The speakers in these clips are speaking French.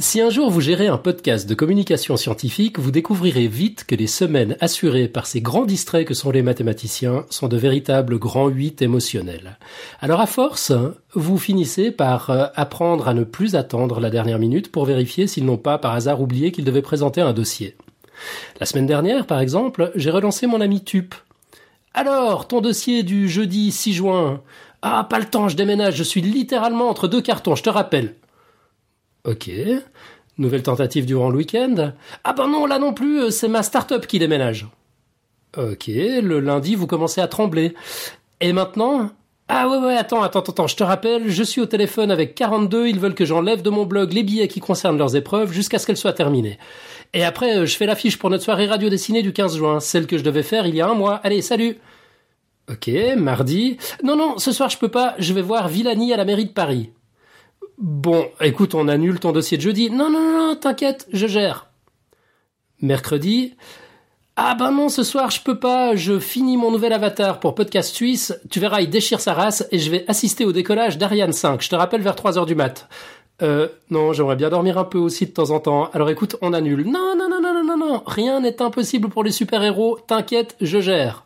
Si un jour vous gérez un podcast de communication scientifique, vous découvrirez vite que les semaines assurées par ces grands distraits que sont les mathématiciens sont de véritables grands huit émotionnels. Alors à force, vous finissez par euh, apprendre à ne plus attendre la dernière minute pour vérifier s'ils n'ont pas par hasard oublié qu'ils devaient présenter un dossier. La semaine dernière, par exemple, j'ai relancé mon ami Tup. Alors, ton dossier du jeudi 6 juin. Ah, pas le temps, je déménage, je suis littéralement entre deux cartons, je te rappelle. Ok. Nouvelle tentative durant le week-end. Ah ben non, là non plus, euh, c'est ma start-up qui déménage. Ok, le lundi, vous commencez à trembler. Et maintenant? Ah ouais, ouais, attends, attends, attends, je te rappelle, je suis au téléphone avec 42, ils veulent que j'enlève de mon blog les billets qui concernent leurs épreuves jusqu'à ce qu'elles soient terminées. Et après, euh, je fais l'affiche pour notre soirée radio dessinée du 15 juin, celle que je devais faire il y a un mois. Allez, salut Ok, mardi. Non, non, ce soir je peux pas, je vais voir Villani à la mairie de Paris. Bon, écoute, on annule ton dossier de jeudi. Non, non, non, t'inquiète, je gère. Mercredi. Ah ben non, ce soir je peux pas, je finis mon nouvel avatar pour Podcast Suisse, tu verras, il déchire sa race et je vais assister au décollage d'Ariane 5, je te rappelle vers 3 heures du mat. Euh, non, j'aimerais bien dormir un peu aussi de temps en temps, alors écoute, on annule. Non, non, non, non, non, non, non, rien n'est impossible pour les super-héros, t'inquiète, je gère.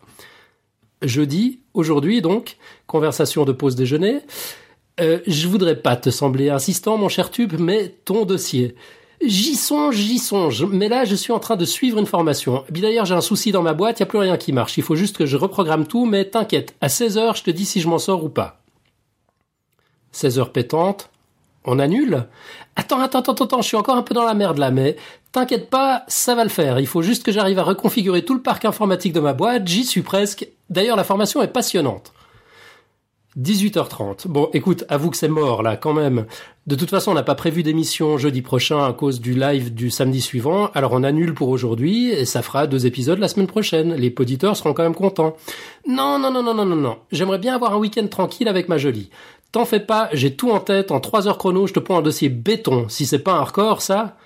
Jeudi, aujourd'hui donc, conversation de pause déjeuner. Euh, je voudrais pas te sembler insistant, mon cher tube, mais ton dossier. J'y songe, j'y songe, mais là je suis en train de suivre une formation. Puis d'ailleurs j'ai un souci dans ma boîte, y a plus rien qui marche. Il faut juste que je reprogramme tout, mais t'inquiète, à 16 heures je te dis si je m'en sors ou pas. 16 heures pétantes, on annule Attends, attends, attends, attends, je suis encore un peu dans la merde là, mais t'inquiète pas, ça va le faire. Il faut juste que j'arrive à reconfigurer tout le parc informatique de ma boîte, j'y suis presque. D'ailleurs la formation est passionnante. 18h30. Bon, écoute, avoue que c'est mort là quand même. De toute façon, on n'a pas prévu d'émission jeudi prochain à cause du live du samedi suivant, alors on annule pour aujourd'hui et ça fera deux épisodes la semaine prochaine. Les auditeurs seront quand même contents. Non, non, non, non, non, non, non. J'aimerais bien avoir un week-end tranquille avec ma jolie. T'en fais pas, j'ai tout en tête, en trois heures chrono, je te prends un dossier béton. Si c'est pas un record, ça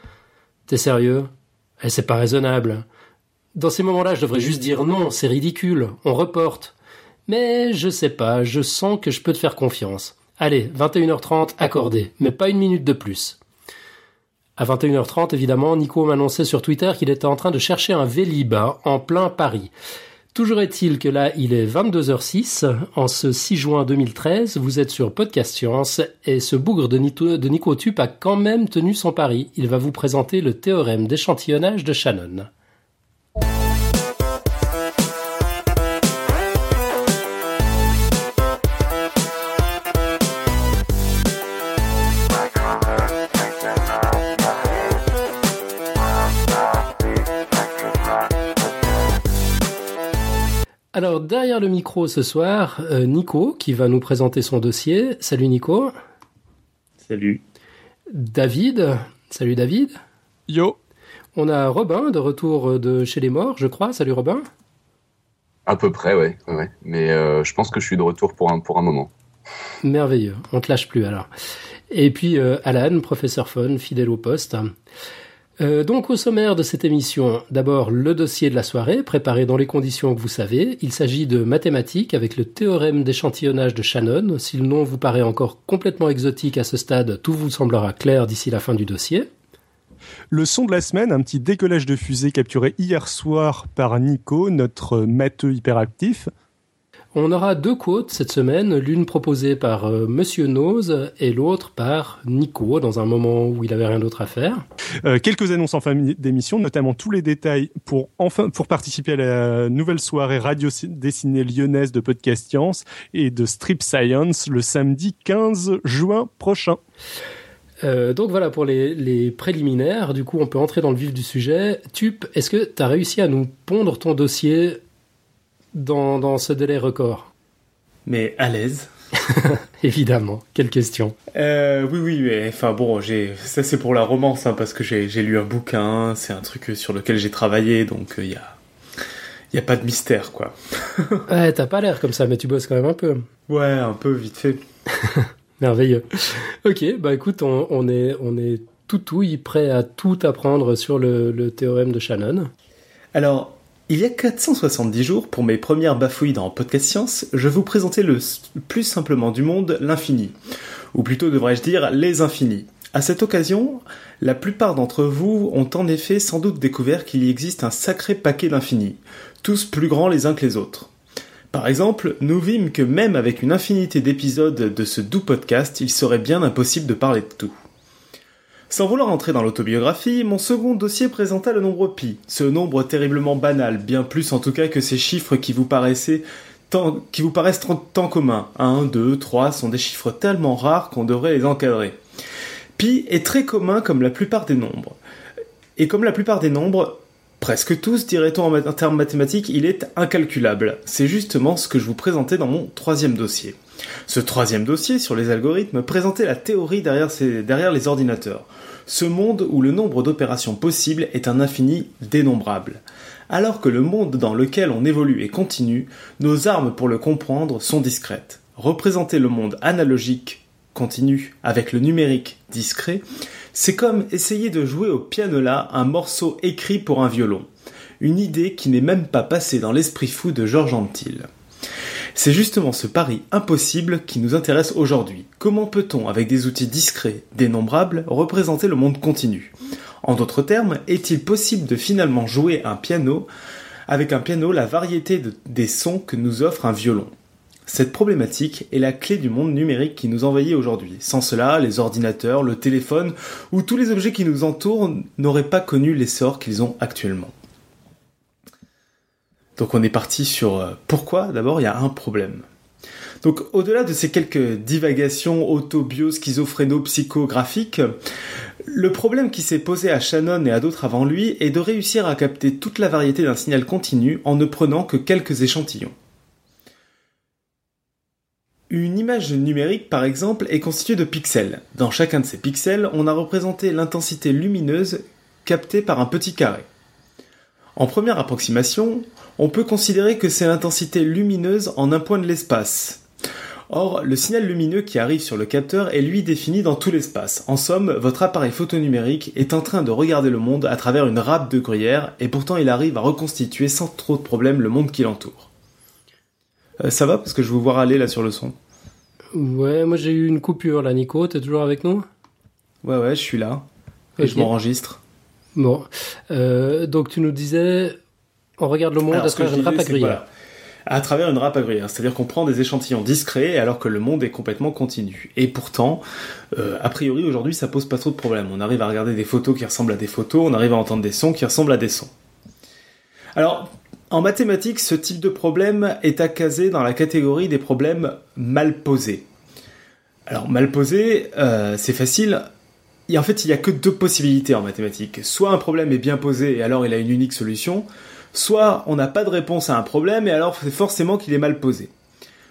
T'es sérieux? Eh, c'est pas raisonnable. Dans ces moments-là, je devrais juste dire non, c'est ridicule, on reporte. Mais je sais pas, je sens que je peux te faire confiance. Allez, 21h30, accordé, mais pas une minute de plus. À 21h30, évidemment, Nico m'annonçait sur Twitter qu'il était en train de chercher un Vélib hein, en plein Paris. Toujours est-il que là, il est 22h06, en ce 6 juin 2013, vous êtes sur Podcast Science, et ce bougre de, Nico, de a quand même tenu son pari. Il va vous présenter le théorème d'échantillonnage de Shannon. Alors derrière le micro ce soir, euh, Nico qui va nous présenter son dossier. Salut Nico. Salut. David. Salut David. Yo. On a Robin de retour de chez les morts, je crois. Salut Robin. À peu près, ouais. ouais. Mais euh, je pense que je suis de retour pour un, pour un moment. Merveilleux. On te lâche plus alors. Et puis euh, Alan, professeur Fun, fidèle au poste. Euh, donc au sommaire de cette émission, d'abord le dossier de la soirée, préparé dans les conditions que vous savez. Il s'agit de mathématiques avec le théorème d'échantillonnage de Shannon. Si le nom vous paraît encore complètement exotique à ce stade, tout vous semblera clair d'ici la fin du dossier. Le son de la semaine, un petit décollage de fusée capturé hier soir par Nico, notre matheux hyperactif. On aura deux quotes cette semaine, l'une proposée par euh, Monsieur Nose et l'autre par Nico, dans un moment où il avait rien d'autre à faire. Euh, quelques annonces en fin d'émission, notamment tous les détails pour enfin pour participer à la nouvelle soirée radio dessinée lyonnaise de Podcast Science et de Strip Science le samedi 15 juin prochain. Euh, donc voilà pour les, les, préliminaires. Du coup, on peut entrer dans le vif du sujet. Tup, est-ce que tu as réussi à nous pondre ton dossier dans, dans ce délai record Mais à l'aise. Évidemment, quelle question. Euh, oui, oui, mais enfin bon, j'ai ça c'est pour la romance, hein, parce que j'ai lu un bouquin, c'est un truc sur lequel j'ai travaillé, donc il euh, y a y a pas de mystère quoi. ouais, t'as pas l'air comme ça, mais tu bosses quand même un peu. Ouais, un peu vite fait. Merveilleux. Ok, bah écoute, on, on est on est tout prêt à tout apprendre sur le, le théorème de Shannon. Alors, il y a 470 jours, pour mes premières bafouilles dans Podcast Science, je vous présentais le plus simplement du monde l'infini. ou plutôt devrais-je dire les infinis. À cette occasion, la plupart d'entre vous ont en effet sans doute découvert qu'il y existe un sacré paquet d'infinis, tous plus grands les uns que les autres. Par exemple, nous vîmes que même avec une infinité d'épisodes de ce doux podcast, il serait bien impossible de parler de tout. Sans vouloir entrer dans l'autobiographie, mon second dossier présenta le nombre pi, ce nombre terriblement banal, bien plus en tout cas que ces chiffres qui vous paraissaient paraissent tant communs. 1, 2, 3 sont des chiffres tellement rares qu'on devrait les encadrer. Pi est très commun comme la plupart des nombres. Et comme la plupart des nombres, presque tous, dirait-on en termes mathématiques, il est incalculable. C'est justement ce que je vous présentais dans mon troisième dossier. Ce troisième dossier sur les algorithmes présentait la théorie derrière, les ordinateurs. Ce monde où le nombre d'opérations possibles est un infini dénombrable. Alors que le monde dans lequel on évolue est continu, nos armes pour le comprendre sont discrètes. Représenter le monde analogique continu avec le numérique discret, c'est comme essayer de jouer au pianola un morceau écrit pour un violon. Une idée qui n'est même pas passée dans l'esprit fou de Georges Antil. C'est justement ce pari impossible qui nous intéresse aujourd'hui. Comment peut-on, avec des outils discrets, dénombrables, représenter le monde continu? En d'autres termes, est-il possible de finalement jouer un piano avec un piano la variété des sons que nous offre un violon? Cette problématique est la clé du monde numérique qui nous envahit aujourd'hui. Sans cela, les ordinateurs, le téléphone ou tous les objets qui nous entourent n'auraient pas connu l'essor qu'ils ont actuellement. Donc on est parti sur euh, pourquoi? D'abord il y a un problème. Donc au-delà de ces quelques divagations auto-bio-schizophréno-psychographiques, le problème qui s'est posé à Shannon et à d'autres avant lui est de réussir à capter toute la variété d'un signal continu en ne prenant que quelques échantillons. Une image numérique, par exemple, est constituée de pixels. Dans chacun de ces pixels, on a représenté l'intensité lumineuse captée par un petit carré. En première approximation, on peut considérer que c'est l'intensité lumineuse en un point de l'espace. Or, le signal lumineux qui arrive sur le capteur est lui défini dans tout l'espace. En somme, votre appareil photonumérique est en train de regarder le monde à travers une râpe de gruyère et pourtant il arrive à reconstituer sans trop de problèmes le monde qui l'entoure. Euh, ça va parce que je vous vois aller là sur le son. Ouais, moi j'ai eu une coupure là, Nico. T'es toujours avec nous? Ouais, ouais, je suis là. Et je m'enregistre. Bon. Euh, donc tu nous disais, on regarde le monde à travers une râpe à gruyère. À travers une râpe à gruyère. C'est-à-dire qu'on prend des échantillons discrets alors que le monde est complètement continu. Et pourtant, euh, a priori aujourd'hui, ça pose pas trop de problèmes. On arrive à regarder des photos qui ressemblent à des photos, on arrive à entendre des sons qui ressemblent à des sons. Alors, en mathématiques, ce type de problème est accasé dans la catégorie des problèmes mal posés. Alors mal posé, euh, c'est facile. En fait, il n'y a que deux possibilités en mathématiques. Soit un problème est bien posé et alors il a une unique solution, soit on n'a pas de réponse à un problème et alors c'est forcément qu'il est mal posé.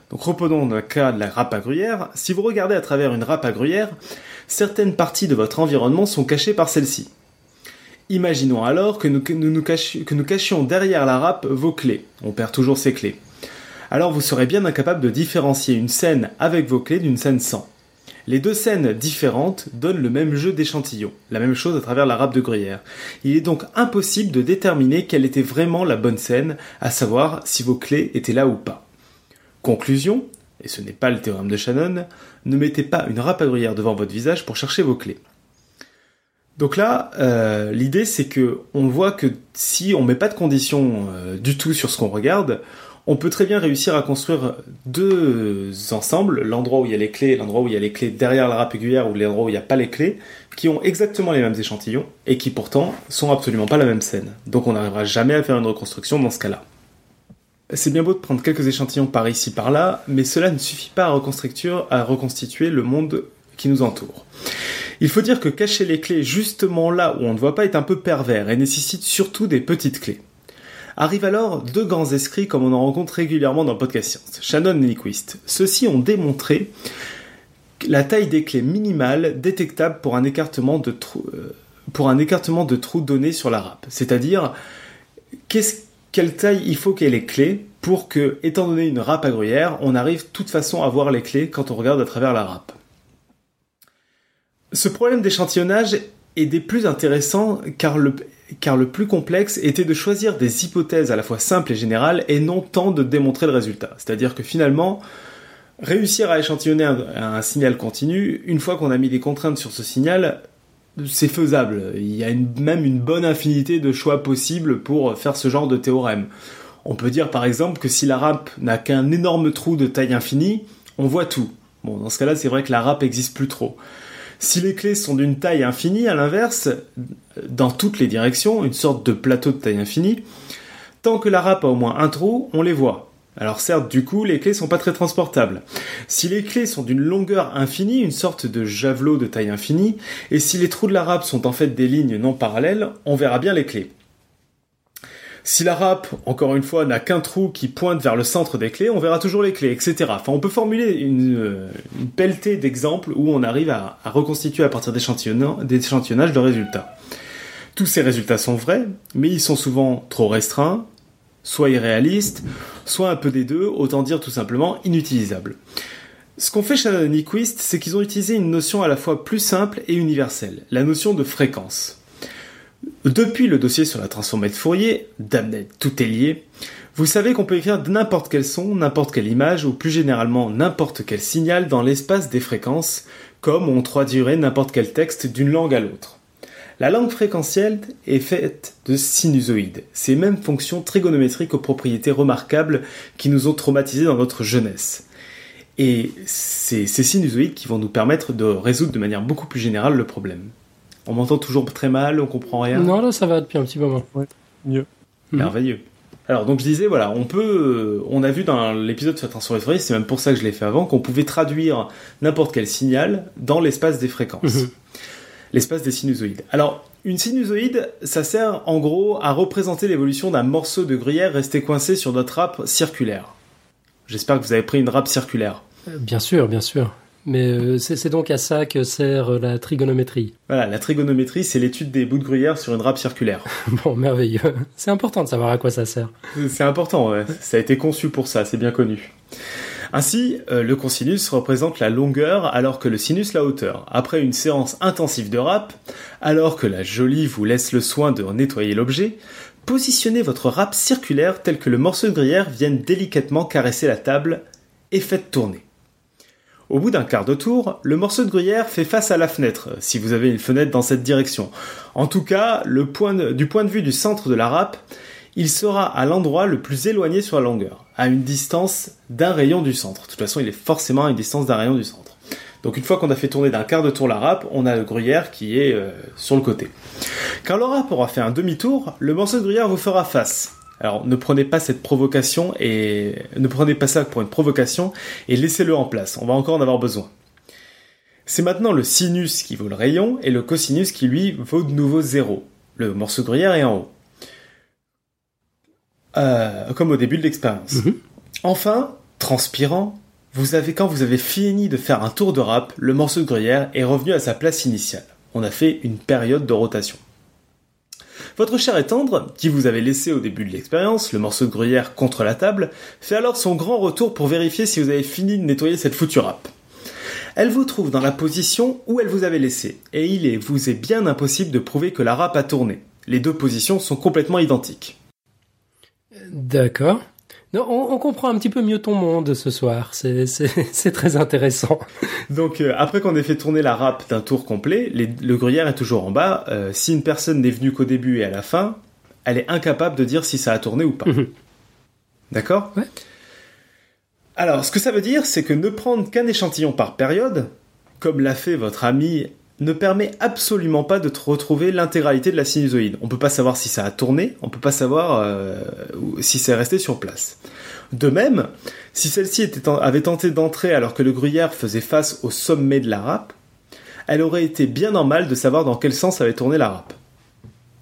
Donc reprenons le cas de la râpe à gruyère. Si vous regardez à travers une râpe à gruyère, certaines parties de votre environnement sont cachées par celle-ci. Imaginons alors que nous, cachions, derrière la râpe vos clés. On perd toujours ses clés. Alors vous serez bien incapable de différencier une scène avec vos clés d'une scène sans. Les deux scènes différentes donnent le même jeu d'échantillons, la même chose à travers la râpe de gruyère. Il est donc impossible de déterminer quelle était vraiment la bonne scène, à savoir si vos clés étaient là ou pas. Conclusion, et ce n'est pas le théorème de Shannon, ne mettez pas une râpe à gruyère devant votre visage pour chercher vos clés. Donc là, euh, l'idée c'est que on voit que si on met pas de conditions euh, du tout sur ce qu'on regarde, on peut très bien réussir à construire deux ensembles, l'endroit où il y a les clés, l'endroit où il y a les clés derrière la râpe aiguillère ou l'endroit où il n'y a pas les clés, qui ont exactement les mêmes échantillons et qui pourtant sont absolument pas la même scène. Donc on n'arrivera jamais à faire une reconstruction dans ce cas-là. C'est bien beau de prendre quelques échantillons par ici par là, mais cela ne suffit pas à, à reconstituer le monde qui nous entoure. Il faut dire que cacher les clés justement là où on ne voit pas est un peu pervers et nécessite surtout des petites clés. Arrivent alors deux grands esprits comme on en rencontre régulièrement dans podcast Science, Shannon et Nyquist. Ceux-ci ont démontré la taille des clés minimale détectable pour un écartement de trou, euh, pour donné sur la râpe. C'est-à-dire, quelle taille il faut qu'elle les clés pour que, étant donné une râpe à gruyère, on arrive de toute façon à voir les clés quand on regarde à travers la râpe. Ce problème d'échantillonnage est des plus intéressants car le, plus complexe était de choisir des hypothèses à la fois simples et générales et non tant de démontrer le résultat. C'est-à-dire que finalement, Réussir à échantillonner un, signal continu, une fois qu'on a mis des contraintes sur ce signal, c'est faisable. Il y a même une bonne infinité de choix possibles pour faire ce genre de théorème. On peut dire par exemple que si la râpe n'a qu'un énorme trou de taille infinie, on voit tout. Bon, dans ce cas-là, c'est vrai que la râpe existe plus trop. Si les clés sont d'une taille infinie, à l'inverse, dans toutes les directions, une sorte de plateau de taille infinie, tant que la râpe a au moins un trou, on les voit. Alors certes, du coup, les clés sont pas très transportables. Si les clés sont d'une longueur infinie, une sorte de javelot de taille infinie, et si les trous de la râpe sont en fait des lignes non parallèles, on verra bien les clés. Si la râpe, encore une fois, n'a qu'un trou qui pointe vers le centre des clés, on verra toujours les clés, etc. Enfin, on peut formuler une, euh, une pelletée d'exemples où on arrive à, reconstituer à partir d'échantillonnages le résultat. Tous ces résultats sont vrais, mais ils sont souvent trop restreints, soit irréalistes, soit un peu des deux, autant dire tout simplement inutilisables. Ce qu'ont fait Shannon et Nyquist, c'est qu'ils ont utilisé une notion à la fois plus simple et universelle, la notion de fréquence. Depuis le dossier sur la transformée de Fourier, damned, tout est lié, vous savez qu'on peut écrire n'importe quel son, n'importe quelle image, ou plus généralement n'importe quel signal dans l'espace des fréquences, comme on traduirait n'importe quel texte d'une langue à l'autre. La langue fréquentielle est faite de sinusoïdes, ces mêmes fonctions trigonométriques aux propriétés remarquables qui nous ont traumatisés dans notre jeunesse. Et c'est ces sinusoïdes qui vont nous permettre de résoudre de manière beaucoup plus générale le problème. On m'entend toujours très mal, on comprend rien. Non, là, ça va depuis un petit moment. Mieux. Mhm. Merveilleux. Alors donc je disais voilà, on peut, euh, on a vu dans l'épisode sur la Fourier, c'est même pour ça que je l'ai fait avant, qu'on pouvait traduire n'importe quel signal dans l'espace des fréquences, Mhm. l'espace des sinusoïdes. Alors une sinusoïde, ça sert en gros à représenter l'évolution d'un morceau de gruyère resté coincé sur notre râpe circulaire. J'espère que vous avez pris une râpe circulaire. Euh, Bien sûr, bien sûr. Mais euh, c'est donc à ça que sert euh, la trigonométrie. Voilà, la trigonométrie, c'est l'étude des bouts de gruyère sur une râpe circulaire. Bon, merveilleux. C'est important de savoir à quoi ça sert. C'est important, ouais. ça a été conçu pour ça, c'est bien connu. Ainsi, euh, le cosinus représente la longueur alors que le sinus la hauteur. Après une séance intensive de râpe, alors que la jolie vous laisse le soin de nettoyer l'objet, positionnez votre râpe circulaire tel que le morceau de gruyère vienne délicatement caresser la table et faites tourner. Au bout d'un quart de tour, le morceau de gruyère fait face à la fenêtre, si vous avez une fenêtre dans cette direction. En tout cas, du point de vue du centre de la râpe, il sera à l'endroit le plus éloigné sur la longueur, à une distance d'un rayon du centre. De toute façon, il est forcément à une distance d'un rayon du centre. Donc une fois qu'on a fait tourner d'un quart de tour la râpe, on a le gruyère qui est euh, sur le côté. Quand le râpe aura fait un demi-tour, le morceau de gruyère vous fera face. Alors ne prenez pas cette provocation et ne prenez pas ça pour une provocation et laissez-le en place. On va encore en avoir besoin. C'est maintenant le sinus qui vaut le rayon et le cosinus qui lui vaut de nouveau zéro. Le morceau de gruyère est en haut. Euh, comme au début de l'expérience. Mhm. Enfin, transpirant, vous avez quand vous avez fini de faire un tour de râpe, le morceau de gruyère est revenu à sa place initiale. On a fait une période de rotation. Votre chair est tendre, qui vous avez laissé au début de l'expérience, le morceau de gruyère contre la table, fait alors son grand retour pour vérifier si vous avez fini de nettoyer cette foutue râpe. Elle vous trouve dans la position où elle vous avait laissé, et il est, vous est bien impossible de prouver que la râpe a tourné. Les deux positions sont complètement identiques. D'accord. Non, on, on comprend un petit peu mieux ton monde ce soir. C'est- très intéressant. Donc euh, après qu'on ait fait tourner la râpe d'un tour complet, les- le gruyère est toujours en bas. Euh, si une personne n'est venue qu'au début et à la fin, elle est incapable de dire si ça a tourné ou pas. Mhm. D'accord? Ouais. Alors, ce que ça veut dire, c'est que ne prendre qu'un échantillon par période, comme l'a fait votre ami, ne permet absolument pas de te retrouver l'intégralité de la sinusoïde. On peut pas savoir si ça a tourné, on peut pas savoir euh, si c'est resté sur place. De même, si celle-ci avait tenté d'entrer alors que le gruyère faisait face au sommet de la râpe, elle aurait été bien normale de savoir dans quel sens avait tourné la râpe.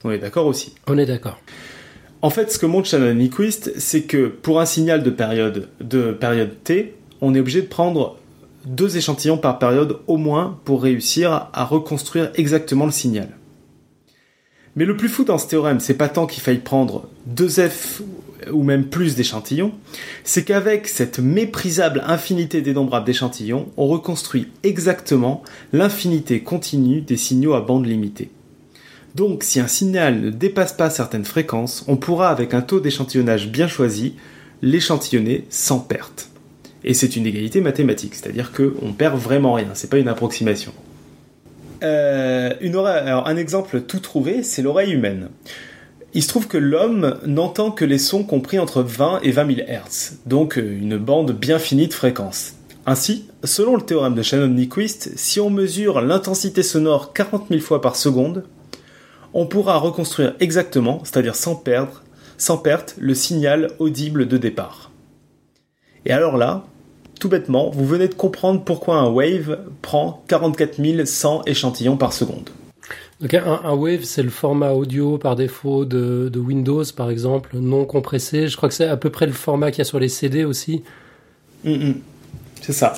On est d'accord aussi. On est d'accord. En fait, ce que montre Shannon Nyquist, c'est que pour un signal de période, de période T, on est obligé de prendre deux échantillons par période au moins pour réussir à reconstruire exactement le signal. Mais le plus fou dans ce théorème, c'est pas tant qu'il faille prendre deux F ou même plus d'échantillons, c'est qu'avec cette méprisable infinité dénombrable d'échantillons, on reconstruit exactement l'infinité continue des signaux à bande limitée. Donc, si un signal ne dépasse pas certaines fréquences, on pourra, avec un taux d'échantillonnage bien choisi, l'échantillonner sans perte. Et c'est une égalité mathématique, c'est-à-dire qu'on perd vraiment rien, c'est pas une approximation. Euh, une oreille, alors un exemple tout trouvé, c'est l'oreille humaine. Il se trouve que l'homme n'entend que les sons compris entre 20 et 20 000 Hz, donc une bande bien finie de fréquences. Ainsi, selon le théorème de Shannon-Nyquist, si on mesure l'intensité sonore 40 000 fois par seconde, on pourra reconstruire exactement, c'est-à-dire sans perdre, sans perte, le signal audible de départ. Et alors là, tout bêtement, vous venez de comprendre pourquoi un wave prend 44 100 échantillons par seconde. Donc un, wave, c'est le format audio par défaut de, Windows, par exemple, non compressé. Je crois que c'est à peu près le format qu'il y a sur les CD aussi. Mm, mm. C'est ça.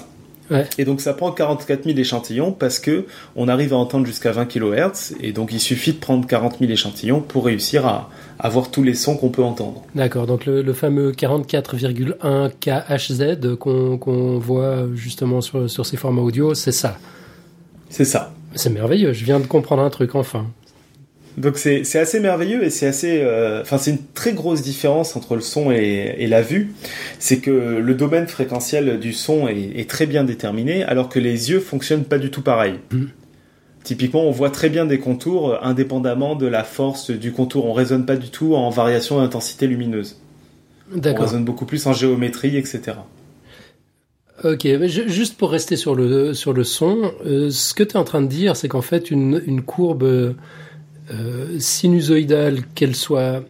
Et donc ça prend 44 000 échantillons parce que on arrive à entendre jusqu'à 20 kHz et donc il suffit de prendre 40 000 échantillons pour réussir à avoir tous les sons qu'on peut entendre. D'accord, donc le, fameux 44,1 KHZ qu'on voit justement sur, sur ces formats audio, c'est ça. C'est ça. C'est merveilleux, je viens de comprendre un truc enfin. Donc c'est assez merveilleux et c'est assez, euh, enfin c'est une très grosse différence entre le son et, la vue, c'est que le domaine fréquentiel du son est, très bien déterminé, alors que les yeux fonctionnent pas du tout pareil. Mm. Typiquement, on voit très bien des contours euh, indépendamment de la force du contour. On raisonne pas du tout en variation d'intensité lumineuse. On raisonne beaucoup plus en géométrie, etc. Ok, juste pour rester sur le, sur le son, euh, ce que tu es en train de dire, c'est qu'en fait, une, une courbe euh, sinusoïdale, qu'elle soit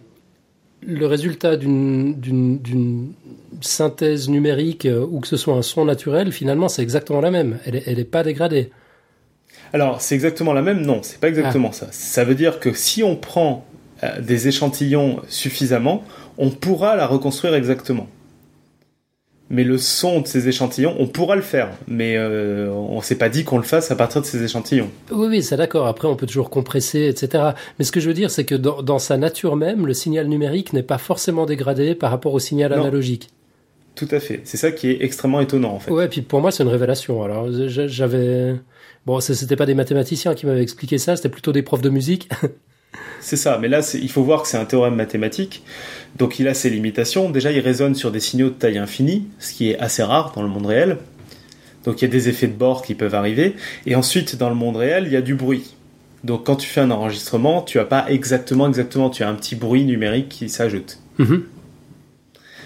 le résultat d'une synthèse numérique euh, ou que ce soit un son naturel, finalement, c'est exactement la même. Elle n'est pas dégradée. Alors, c'est exactement la même? Non, c'est pas exactement ah. ça. Ça veut dire que si on prend euh, des échantillons suffisamment, on pourra la reconstruire exactement mais le son de ces échantillons, on pourra le faire, mais euh, on s'est pas dit qu'on le fasse à partir de ces échantillons. Oui, oui, c'est d'accord. Après, on peut toujours compresser, etc. Mais ce que je veux dire, c'est que dans, sa nature même, le signal numérique n'est pas forcément dégradé par rapport au signal analogique. Tout à fait. C'est ça qui est extrêmement étonnant, en fait. Ouais, puis pour moi, c'est une révélation. Alors, j'avais... Bon, c'était pas des mathématiciens qui m'avaient expliqué ça, c'était plutôt des profs de musique. C'est ça, mais là, il faut voir que c'est un théorème mathématique, donc il a ses limitations. Déjà, il résonne sur des signaux de taille infinie, ce qui est assez rare dans le monde réel. Donc il y a des effets de bord qui peuvent arriver. Et ensuite, dans le monde réel, il y a du bruit. Donc quand tu fais un enregistrement, tu as pas exactement, exactement, tu as un petit bruit numérique qui s'ajoute. Mhm.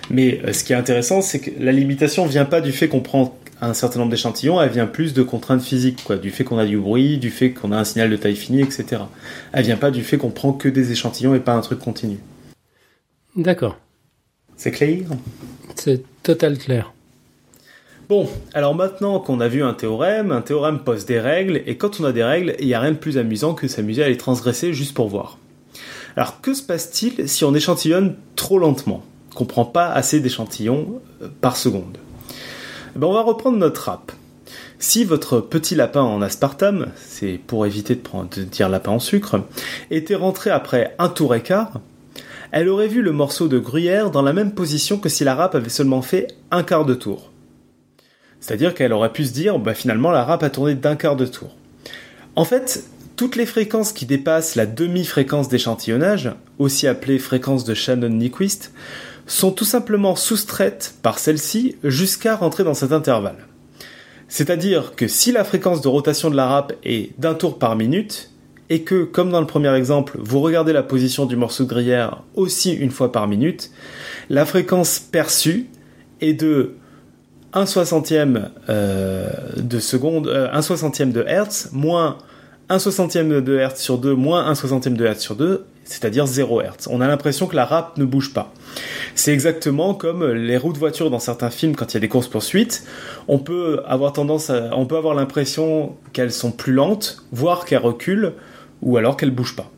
Mais euh, ce qui est intéressant, c'est que la limitation vient pas du fait qu'on prend un certain nombre d'échantillons, elle vient plus de contraintes physiques, quoi, du fait qu'on a du bruit, du fait qu'on a un signal de taille finie, etc. Elle vient pas du fait qu'on prend que des échantillons et pas un truc continu. D'accord. C'est clair? C'est total clair. Bon, alors maintenant qu'on a vu un théorème, un théorème pose des règles, et quand on a des règles, il n'y a rien de plus amusant que s'amuser à les transgresser juste pour voir. Alors que se passe-t-il si on échantillonne trop lentement? Qu'on prend pas assez d'échantillons euh, par seconde ben, on va reprendre notre rap. Si votre petit lapin en aspartame, c'est pour éviter de dire lapin en sucre, était rentré après un tour et quart, elle aurait vu le morceau de gruyère dans la même position que si la râpe avait seulement fait un quart de tour. C'est-à-dire qu'elle aurait pu se dire, bah finalement la râpe a tourné d'un quart de tour. En fait, toutes les fréquences qui dépassent la demi-fréquence d'échantillonnage, aussi appelée fréquence de Shannon-Nyquist, sont tout simplement soustraites par celle-ci jusqu'à rentrer dans cet intervalle. C'est-à-dire que si la fréquence de rotation de la râpe est d'un tour par minute, et que, comme dans le premier exemple, vous regardez la position du morceau de gruyère aussi une fois par minute, la fréquence perçue est de 1 soixantième euh, de seconde, 1 euh, soixantième de Hertz, moins 1 soixantième de Hertz sur 2, moins 1 soixantième de Hertz sur 2, c'est-à-dire 0 Hertz. On a l'impression que la râpe ne bouge pas. C'est exactement comme les roues de voiture dans certains films quand il y a des courses poursuites. On peut avoir tendance à, on peut avoir l'impression qu'elles sont plus lentes, voire qu'elles reculent, ou alors qu'elles bougent pas.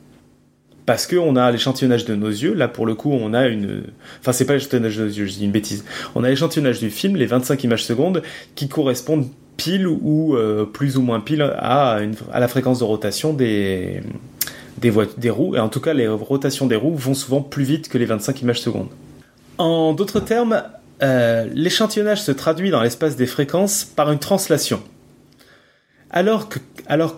Parce qu'on a l'échantillonnage de nos yeux, là pour le coup on a une... Enfin c'est pas l'échantillonnage de nos yeux, je dis une bêtise. On a l'échantillonnage du film, les 25 images secondes, qui correspondent pile ou euh, plus ou moins pile à la fréquence de rotation des, des, des roues, et en tout cas les rotations des roues vont souvent plus vite que les 25 images secondes. En d'autres termes, euh, l'échantillonnage se traduit dans l'espace des fréquences par une translation. Alors,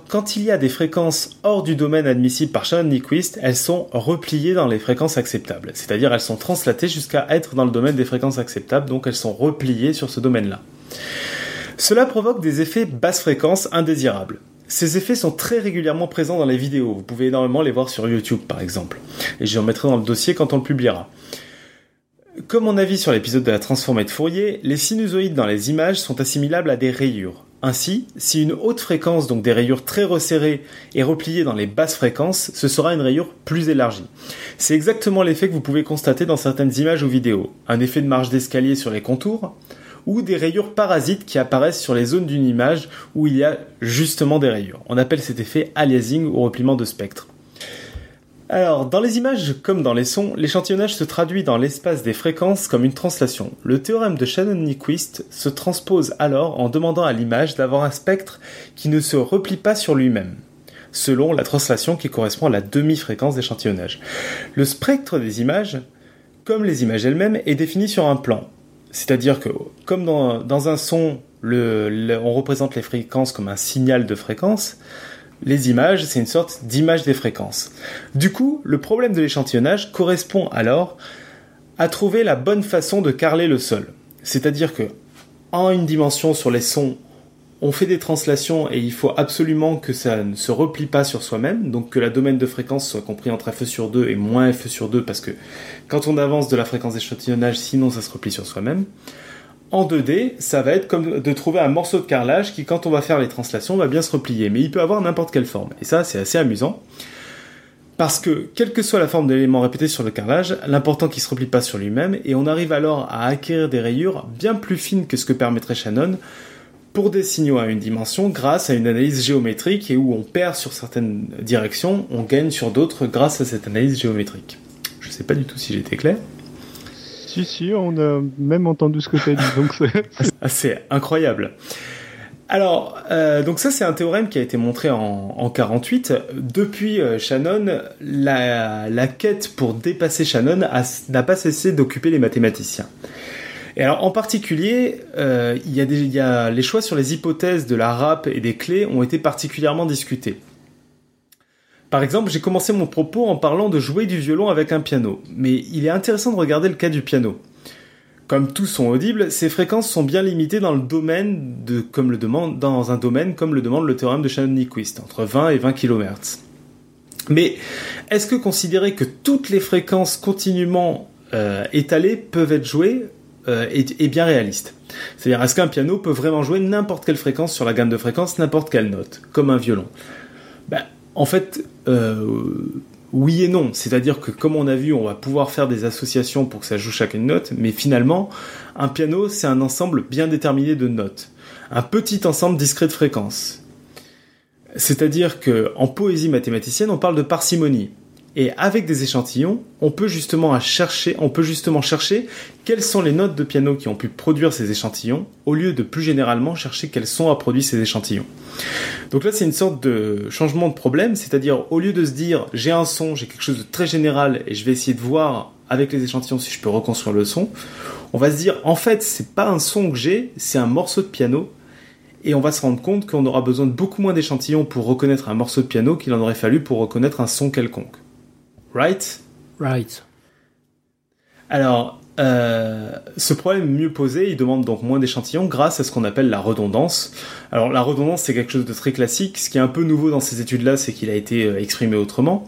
quand il y a des fréquences hors du domaine admissible par Shannon-Nyquist, elles sont repliées dans les fréquences acceptables. C'est-à-dire elles sont translatées jusqu'à être dans le domaine des fréquences acceptables, donc elles sont repliées sur ce domaine-là. Cela provoque des effets basse fréquence indésirables. Ces effets sont très régulièrement présents dans les vidéos. Vous pouvez énormément les voir sur YouTube, par exemple. Et j'en mettrai dans le dossier quand on le publiera. Comme mon avis sur l'épisode de la transformée de Fourier, les sinusoïdes dans les images sont assimilables à des rayures. Ainsi, si une haute fréquence, donc des rayures très resserrées, est repliée dans les basses fréquences, ce sera une rayure plus élargie. C'est exactement l'effet que vous pouvez constater dans certaines images ou vidéos. Un effet de marge d'escalier sur les contours, ou des rayures parasites qui apparaissent sur les zones d'une image où il y a justement des rayures. On appelle cet effet aliasing ou repliement de spectre. Alors, dans les images comme dans les sons, l'échantillonnage se traduit dans l'espace des fréquences comme une translation. Le théorème de Shannon-Nyquist se transpose alors en demandant à l'image d'avoir un spectre qui ne se replie pas sur lui-même, selon la translation qui correspond à la demi-fréquence d'échantillonnage. Le spectre des images, comme les images elles-mêmes, est défini sur un plan. C'est-à-dire que, comme dans, un son, on représente les fréquences comme un signal de fréquence, les images, c'est une sorte d'image des fréquences. Du coup, le problème de l'échantillonnage correspond alors à trouver la bonne façon de carler le sol. C'est-à-dire que, en une dimension sur les sons, on fait des translations et il faut absolument que ça ne se replie pas sur soi-même, donc que la domaine de fréquence soit compris entre FE sur 2 et moins FE sur 2 parce que quand on avance de la fréquence d'échantillonnage, sinon ça se replie sur soi-même en 2D, ça va être comme de trouver un morceau de carrelage qui, quand on va faire les translations, va bien se replier. Mais il peut avoir n'importe quelle forme. Et ça, c'est assez amusant. Parce que, quelle que soit la forme de l'élément répété sur le carrelage, l'important qu'il se replie pas sur lui-même, et on arrive alors à acquérir des rayures bien plus fines que ce que permettrait Shannon pour des signaux à une dimension grâce à une analyse géométrique et où on perd sur certaines directions, on gagne sur d'autres grâce à cette analyse géométrique. Je sais pas du tout si j'étais clair. Si, si, on a même entendu ce que tu as dit, donc c'est... Ah, incroyable. Alors, euh, donc ça c'est un théorème qui a été montré en, en 48. Depuis euh, Shannon, la, la, quête pour dépasser Shannon n'a pas cessé d'occuper les mathématiciens. Et alors en particulier, euh, il, y a les choix sur les hypothèses de la RAP et des clés ont été particulièrement discutés. Par exemple, j'ai commencé mon propos en parlant de jouer du violon avec un piano, mais il est intéressant de regarder le cas du piano. Comme tous sont audibles, ces fréquences sont bien limitées dans le domaine de, comme le demande, dans un domaine comme le demande le théorème de Shannon-Nyquist, entre 20 et 20 kHz. Mais est-ce que considérer que toutes les fréquences continuellement euh, étalées peuvent être jouées euh, est, bien réaliste C'est-à-dire, est-ce qu'un piano peut vraiment jouer n'importe quelle fréquence sur la gamme de fréquences, n'importe quelle note, comme un violon? Ben, en fait, euh, oui et non. C'est-à-dire que comme on a vu, on va pouvoir faire des associations pour que ça joue chacune note, mais finalement, un piano, c'est un ensemble bien déterminé de notes. Un petit ensemble discret de fréquences. C'est-à-dire que en poésie mathématicienne, on parle de parcimonie. Et avec des échantillons, on peut justement chercher, on peut justement chercher quelles sont les notes de piano qui ont pu produire ces échantillons, au lieu de plus généralement chercher quels sons a produit ces échantillons. Donc là, c'est une sorte de changement de problème, c'est-à-dire au lieu de se dire j'ai un son, j'ai quelque chose de très général et je vais essayer de voir avec les échantillons si je peux reconstruire le son, on va se dire en fait c'est pas un son que j'ai, c'est un morceau de piano et on va se rendre compte qu'on aura besoin de beaucoup moins d'échantillons pour reconnaître un morceau de piano qu'il en aurait fallu pour reconnaître un son quelconque. Right? Right. Alors, euh, ce problème mieux posé, il demande donc moins d'échantillons grâce à ce qu'on appelle la redondance. Alors la redondance c'est quelque chose de très classique. Ce qui est un peu nouveau dans ces études-là, c'est qu'il a été euh, exprimé autrement.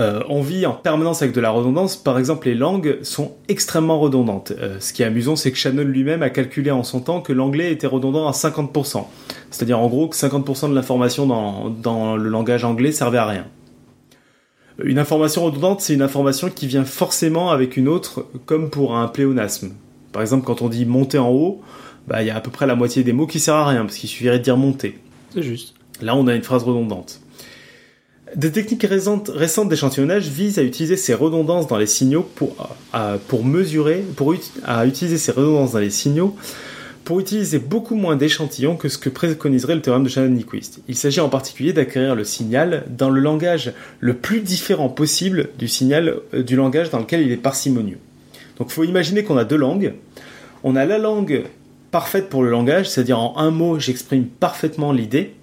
Euh, on vit en permanence avec de la redondance. Par exemple, les langues sont extrêmement redondantes. ce qui est amusant, c'est que Shannon lui-même a calculé en son temps que l'anglais était redondant à 50%. C'est-à-dire en gros que 50% de l'information dans, dans le langage anglais servait à rien. Une information redondante, c'est une information qui vient forcément avec une autre, comme pour un pléonasme. Par exemple, quand on dit monter en haut, bah, il y a à peu près la moitié des mots qui servent à rien, parce qu'il suffirait de dire monter. C'est juste. Là, on a une phrase redondante. Des techniques récentes, d'échantillonnage visent à utiliser ces redondances dans les signaux pour, pour mesurer, pour à utiliser ces redondances dans les signaux pour utiliser beaucoup moins d'échantillons que ce que préconiserait le théorème de Shannon-Nyquist. Il s'agit en particulier d'acquérir le signal dans le langage le plus différent possible du signal euh, du langage dans lequel il est parcimonieux. Donc il faut imaginer qu'on a deux langues. On a la langue parfaite pour le langage, c'est-à-dire en un mot j'exprime parfaitement l'idée,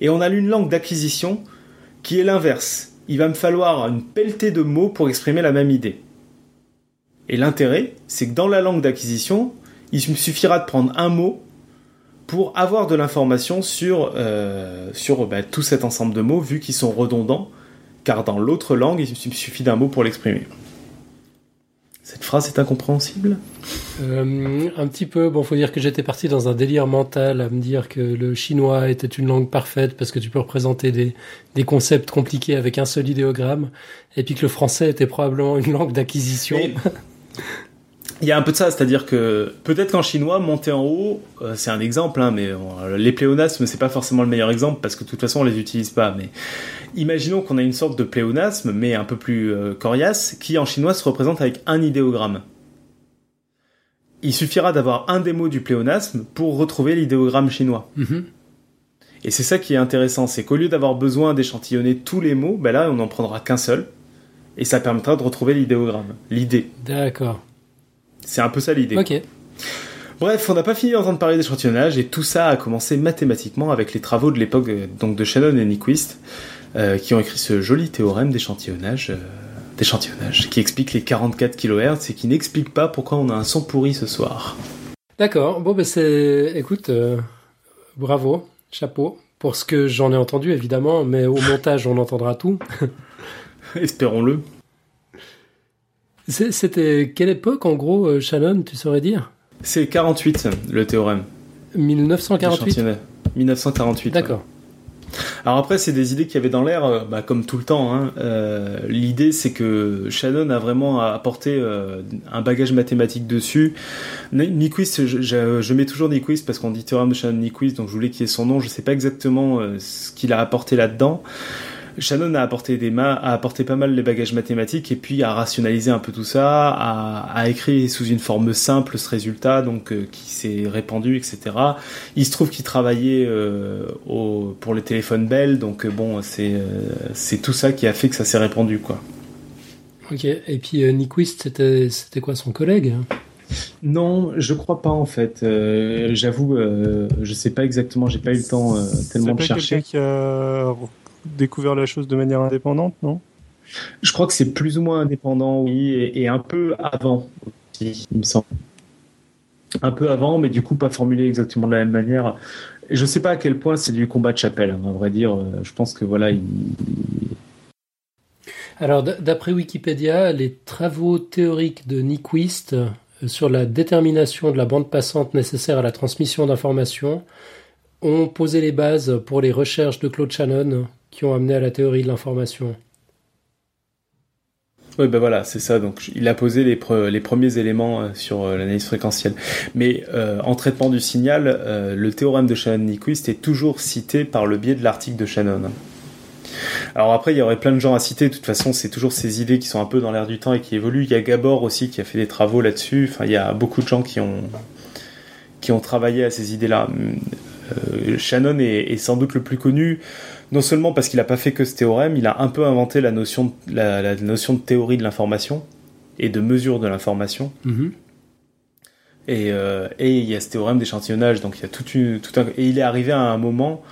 Et on a une langue d'acquisition qui est l'inverse. Il va me falloir une pelletée de mots pour exprimer la même idée. Et l'intérêt, c'est que dans la langue d'acquisition, il me suffira de prendre un mot pour avoir de l'information sur, euh, sur bah, tout cet ensemble de mots, vu qu'ils sont redondants, car dans l'autre langue, il me suffit d'un mot pour l'exprimer. Cette phrase est incompréhensible? Euh, Un petit peu. Bon, faut dire que j'étais parti dans un délire mental à me dire que le chinois était une langue parfaite parce que tu peux représenter des, des concepts compliqués avec un seul idéogramme, et puis que le français était probablement une langue d'acquisition. Il y a un peu de ça, c'est-à-dire que peut-être qu'en chinois, monter en haut, euh, c'est un exemple, hein, mais les pléonasmes, c'est pas forcément le meilleur exemple parce que de toute façon, on les utilise pas. Mais imaginons qu'on a une sorte de pléonasme, mais un peu plus euh, coriace, qui en chinois se représente avec un idéogramme. Il suffira d'avoir un des mots du pléonasme pour retrouver l'idéogramme chinois. Mm-hmm. Et c'est ça qui est intéressant, c'est qu'au lieu d'avoir besoin d'échantillonner tous les mots, ben là, on n'en prendra qu'un seul, et ça permettra de retrouver l'idéogramme, l'idée. D'accord. C'est un peu ça l'idée. Ok. Bref, on n'a pas fini d'entendre parler d'échantillonnage et tout ça a commencé mathématiquement avec les travaux de l'époque euh, donc de Shannon et Nyquist euh, qui ont écrit ce joli théorème d'échantillonnage euh, d'échantillonnage qui explique les 44 kHz et qui n'explique pas pourquoi on a un son pourri ce soir. D'accord. Bon ben c'est écoute bravo, chapeau pour ce que j'en ai entendu évidemment, mais au montage on entendra tout. Espérons-le. C'était quelle époque, en gros, euh, Shannon, tu saurais dire? C'est 48, le théorème. 1948 1948. D'accord. Alors après, c'est des idées qu'il y avait dans l'air, euh, bah, comme tout le temps. Hein. Euh, l'idée, c'est que Shannon a vraiment apporté un bagage mathématique dessus. Nyquist, je, je, mets toujours Nyquist parce qu'on dit théorème de Shannon Nyquist, donc je voulais qu'il ait son nom. Je sais pas exactement ce qu'il a apporté là-dedans. Shannon a apporté des a apporté pas mal les bagages mathématiques et puis a rationalisé un peu tout ça, a, écrit sous une forme simple ce résultat donc euh, qui s'est répandu, etc. Il se trouve qu'il travaillait euh, pour le téléphone Bell, donc euh, bon c'est c'est tout ça qui a fait que ça s'est répandu quoi. Ok. Et puis Nyquist c'était c'était quoi son collègue non, je crois pas en fait. J'avoue, je sais pas exactement. J'ai pas eu le temps tellement de chercher. Qui a découvert la chose de manière indépendante, non? Je crois que c'est plus ou moins indépendant, oui, et, un peu avant aussi, il me semble. Un peu avant, mais du coup pas formulé exactement de la même manière. Et je sais pas à quel point c'est du combat de chapelle, hein, à vrai dire. Euh, je pense que voilà, il... Alors, d'après Wikipédia, les travaux théoriques de Nyquist euh, sur la détermination de la bande passante nécessaire à la transmission d'informations ont posé les bases pour les recherches de Claude Shannon qui ont amené à la théorie de l'information. Oui, ben voilà, c'est ça. Donc, il a posé les, premiers éléments euh, sur euh, l'analyse fréquentielle. Mais euh, en traitement du signal, le théorème de Shannon-Nyquist est toujours cité par le biais de l'article de Shannon. Alors après, il y aurait plein de gens à citer. De toute façon, c'est toujours ces idées qui sont un peu dans l'air du temps et qui évoluent. Il y a Gabor aussi qui a fait des travaux là-dessus. Enfin, il y a beaucoup de gens qui ont travaillé à ces idées-là. Shannon est, sans doute le plus connu non seulement parce qu'il n'a pas fait que ce théorème, il a un peu inventé la notion de, la, notion de théorie de l'information et de mesure de l'information. Mm-hmm. Euh, et, il y a ce théorème d'échantillonnage. Donc il y a tout, tout un, et il est arrivé à un moment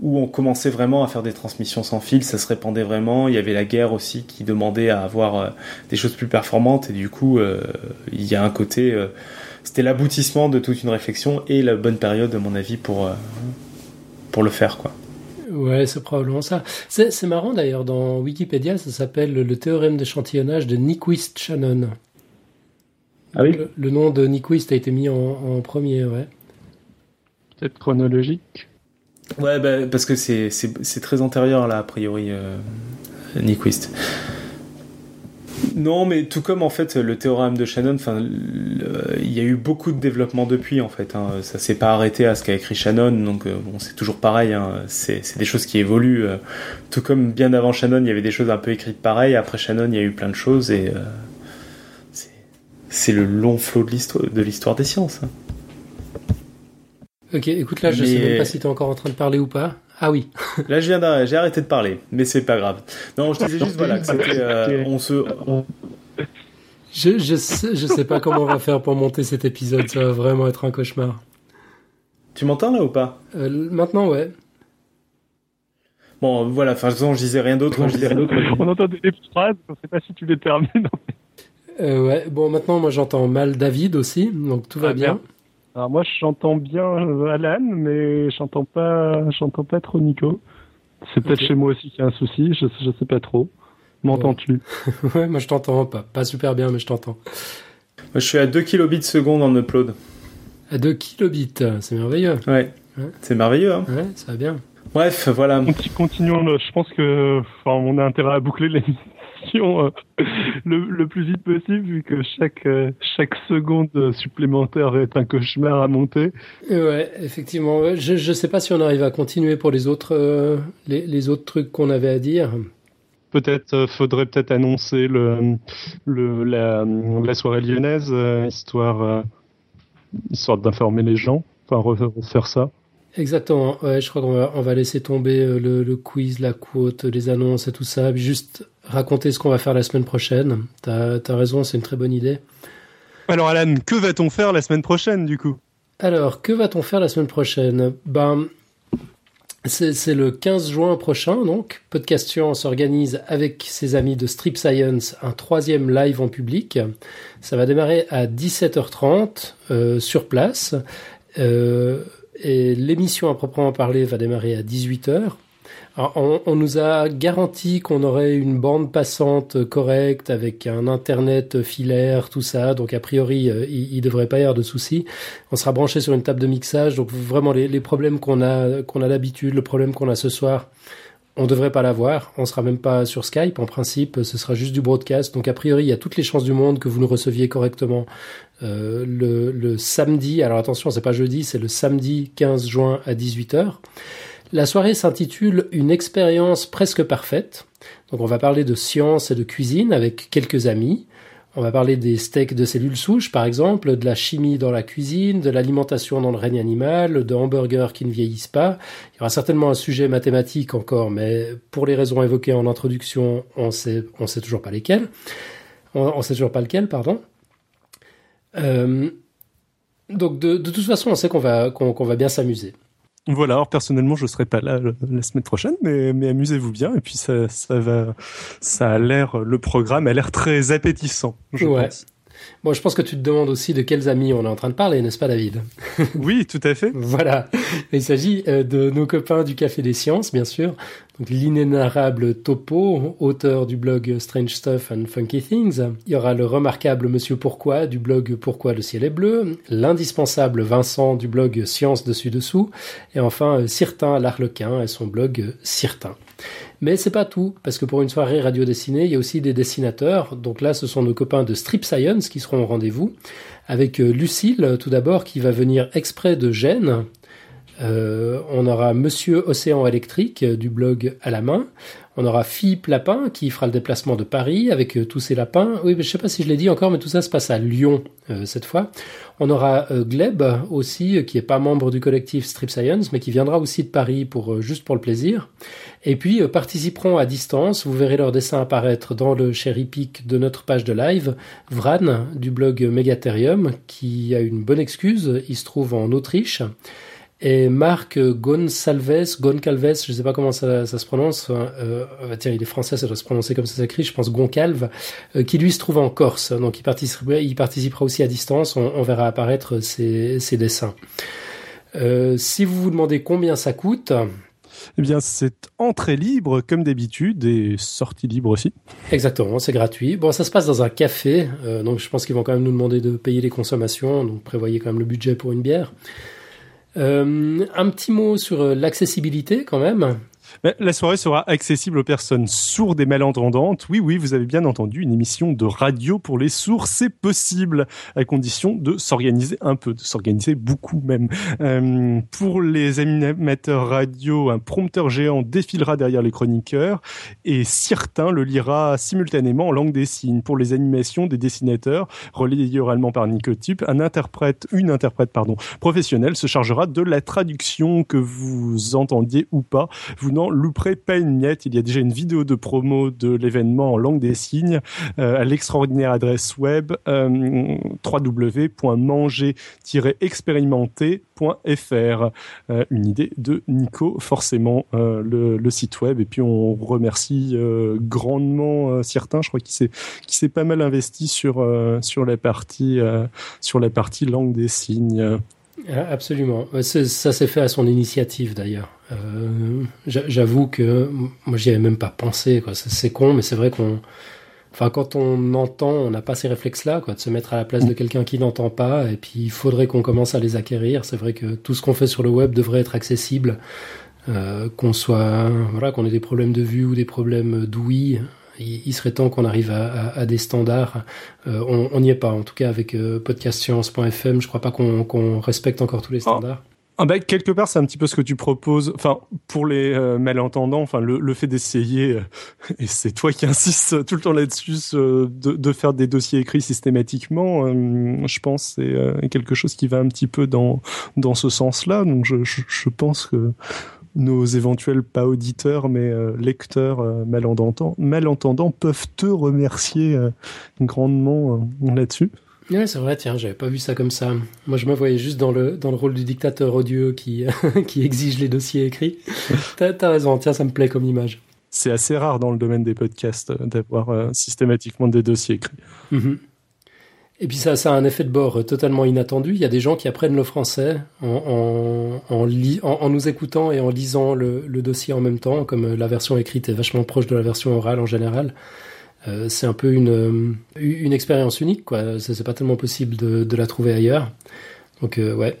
où on commençait vraiment à faire des transmissions sans fil, ça se répandait vraiment. Il y avait la guerre aussi qui demandait à avoir euh, des choses plus performantes et du coup euh, il y a un côté, c'était l'aboutissement de toute une réflexion et la bonne période à mon avis pour pour le faire quoi. Ouais, c'est probablement ça. C'est marrant d'ailleurs, dans Wikipédia, ça s'appelle le théorème d'échantillonnage de Nyquist-Shannon. Ah oui? Le, nom de Nyquist a été mis en, premier, ouais. Peut-être chronologique? Ouais, bah, parce que c'est très antérieur là, a priori, euh, Nyquist. Non, mais tout comme en fait le théorème de Shannon, enfin, il y a eu beaucoup de développement depuis en fait. Hein. Ça s'est pas arrêté à ce qu'a écrit Shannon, donc euh, bon, c'est toujours pareil. Hein. C'est des choses qui évoluent. Euh. Tout comme bien avant Shannon, il y avait des choses un peu écrites pareil. Après Shannon, il y a eu plein de choses et euh, c'est le long flot de l'histoire des sciences. Hein. Ok, écoute là, je sais même pas si tu es encore en train de parler ou pas. Ah oui. Là, je viens j'ai arrêté de parler, mais c'est pas grave. Non, je disais juste voilà que c'était, euh, on se. Je je sais, je sais pas comment on va faire pour monter cet épisode. Ça va vraiment être un cauchemar. Tu m'entends là ou pas? Euh, Maintenant, ouais. Bon, voilà, enfin, je disais rien d'autre. Je disais rien d'autre. On entendait des phrases, on ne sait pas si tu les termines. Euh, ouais. Bon, maintenant, moi, j'entends mal David aussi, donc tout va Ah, bien. bien. Alors moi, j'entends bien euh, Alan, mais j'entends pas, j'entends pas trop Nico. C'est peut-être chez moi aussi qu'il y a un souci, je, je sais pas trop. M'entends-tu? Ouais, moi, je t'entends pas. Pas super bien, mais je t'entends. Moi, je suis à 2 kilobits seconde en upload. À 2 kilobits, c'est merveilleux. Ouais. Ouais. C'est merveilleux, hein. Ouais, ça va bien. Bref, voilà. Conti- Continuons. le- Je pense que, enfin, on a intérêt à boucler l'émission euh, le, le plus vite possible, vu que chaque euh, chaque seconde supplémentaire est un cauchemar à monter. Ouais, effectivement. Je, je sais pas si on arrive à continuer pour les autres, euh, les, les autres trucs qu'on avait à dire. Peut-être euh, faudrait peut-être annoncer le, le la, la soirée lyonnaise, histoire histoire d'informer les gens. Enfin, re- refaire ça. Exactement. Ouais, je crois qu'on va, on va laisser tomber euh, le, le quiz, la quote, les annonces et tout ça. Juste raconter ce qu'on va faire la semaine prochaine. T'as as raison, c'est une très bonne idée. Alors Alan, que va-t-on faire la semaine prochaine du coup? Alors, que va-t-on faire la semaine prochaine? Ben, c'est c'est le 15 juin prochain, donc. Podcast Science organise avec ses amis de Strip Science un troisième live en public. Ça va démarrer à 17h30 euh, sur place. Euh, et l'émission à proprement parler va démarrer à 18h. Alors, on, on nous a garanti qu'on aurait une bande passante correcte avec un internet filaire, tout ça. Donc a priori, euh, il, il devrait pas y avoir de soucis. On sera branché sur une table de mixage. Donc vraiment les, les problèmes qu'on a qu'on a d'habitude, le problème qu'on a ce soir, on devrait pas l'avoir. On sera même pas sur Skype. En principe, ce sera juste du broadcast. Donc a priori, il y a toutes les chances du monde que vous nous receviez correctement euh, le, le samedi. Alors attention, c'est pas jeudi, c'est le samedi 15 juin à 18h. La soirée s'intitule Une expérience presque parfaite. Donc on va parler de science et de cuisine avec quelques amis. On va parler des steaks de cellules souches, par exemple, de la chimie dans la cuisine, de l'alimentation dans le règne animal, de hamburgers qui ne vieillissent pas. Il y aura certainement un sujet mathématique encore, mais pour les raisons évoquées en introduction, on sait, sait toujours pas lesquelles. On, sait toujours pas lequel, pardon. Euh, donc de, de toute façon, on sait qu'on va, qu'on va bien s'amuser. Voilà, alors personnellement, je serai pas là le- la semaine prochaine, mais, mais amusez-vous bien. Et puis ça, ça va, ça a l'air, le programme a l'air très appétissant, je Ouais. pense. Bon, je pense que tu te demandes aussi de quels amis on est en train de parler, n'est-ce pas, David Oui, tout à fait. Voilà. Il s'agit euh, de nos copains du Café des Sciences, bien sûr. Donc, l'inénarrable Topo, auteur du blog Strange Stuff and Funky Things. Il y aura le remarquable Monsieur Pourquoi du blog Pourquoi le ciel est bleu. L'indispensable Vincent du blog Science dessus dessous. Et enfin, euh, Cirtin l'Arlequin et son blog euh, Cirtin. Mais c'est pas tout, parce que pour une soirée radio dessinée, il y a aussi des dessinateurs. Donc là, ce sont nos copains de Strip Science qui seront au rendez-vous, avec euh, Lucille, tout d'abord, qui va venir exprès de Gênes. Euh, on aura Monsieur Océan Électrique euh, du blog à la main. On aura Philippe Lapin qui fera le déplacement de Paris avec euh, tous ses lapins. Oui, mais je sais pas si je l'ai dit encore, mais tout ça se passe à Lyon euh, cette fois. On aura euh, Gleb aussi, qui est pas membre du collectif Strip Science, mais qui viendra aussi de Paris pour juste pour le plaisir. Et puis participeront à distance. Vous verrez leur dessin apparaître dans le cherry pick de notre page de live. Vran du blog Megatherium, qui a une bonne excuse. Il se trouve en Autriche et Marc Gonsalves, Goncalves, je ne sais pas comment ça, ça se prononce, euh, euh, tiens, il est français, ça doit se prononcer comme ça s'écrit, je pense Goncalve, euh, qui lui se trouve en Corse, donc il participera, il participera aussi à distance, on, on verra apparaître ses, ses dessins. Euh, si vous vous demandez combien ça coûte, Eh bien, c'est entrée libre comme d'habitude et sortie libre aussi. Exactement, c'est gratuit. Bon, ça se passe dans un café, euh, donc je pense qu'ils vont quand même nous demander de payer les consommations, donc prévoyez quand même le budget pour une bière. Euh, un petit mot sur euh, l'accessibilité quand même. La soirée sera accessible aux personnes sourdes et malentendantes. Oui, oui, vous avez bien entendu, une émission de radio pour les sourds, c'est possible, à condition de s'organiser un peu, de s'organiser beaucoup même. Euh, pour les animateurs radio, un prompteur géant défilera derrière les chroniqueurs et Cirtin le lira simultanément en langue des signes. Pour les animations des dessinateurs, relayées oralement par Nicotube, un interprète, une interprète, pardon, professionnelle se chargera de la traduction que vous entendiez ou pas. Louperez pas une miette. Il y a déjà une vidéo de promo de l'événement en langue des signes à l'extraordinaire adresse web www.manger-expérimenter.fr. une idée de Nico, forcément, le, le, site web. Et puis on remercie grandement certains, je crois qu'il s'est qui s'est pas mal investi sur sur la partie sur la partie langue des signes. Ah, absolument. Ça s'est fait à son initiative d'ailleurs. Euh, J'avoue que moi j'y avais même pas pensé. C'est con, mais c'est vrai qu'on. Enfin, quand on entend, on n'a pas ces réflexes-là, quoi, de se mettre à la place de quelqu'un qui n'entend pas. Et puis, il faudrait qu'on commence à les acquérir. C'est vrai que tout ce qu'on fait sur le web devrait être accessible. Euh, qu'on soit, voilà, qu'on ait des problèmes de vue ou des problèmes d'ouïe, il, serait temps qu'on arrive à, des standards. Euh, on n'y est pas, en tout cas avec euh, podcastscience.fm, je crois pas qu'on respecte encore tous les ah. standards. Ah bah, quelque part, c'est un petit peu ce que tu proposes. Enfin, pour les euh, malentendants, enfin, le, fait d'essayer, et c'est toi qui insistes tout le temps là-dessus, de, faire des dossiers écrits systématiquement, je pense, c'est quelque chose qui va un petit peu dans dans ce sens-là. Donc, je, je pense que nos éventuels pas auditeurs mais euh, lecteurs euh, malentendants, malentendants peuvent te remercier euh, grandement là-dessus. Ouais, c'est vrai, tiens, j'avais pas vu ça comme ça. Moi, je me voyais juste dans le, dans le rôle du dictateur odieux qui, qui exige les dossiers écrits. T'as as raison, tiens, ça me plaît comme image. C'est assez rare dans le domaine des podcasts d'avoir systématiquement des dossiers écrits. Mm-hmm. Et puis ça, ça a un effet de bord totalement inattendu. Il y a des gens qui apprennent le français en, en, en, nous écoutant et en lisant le, le, dossier en même temps, comme la version écrite est vachement proche de la version orale en général. Euh, c'est un peu une, euh, une expérience unique, quoi. C'est pas tellement possible de, de, la trouver ailleurs. Donc euh, ouais.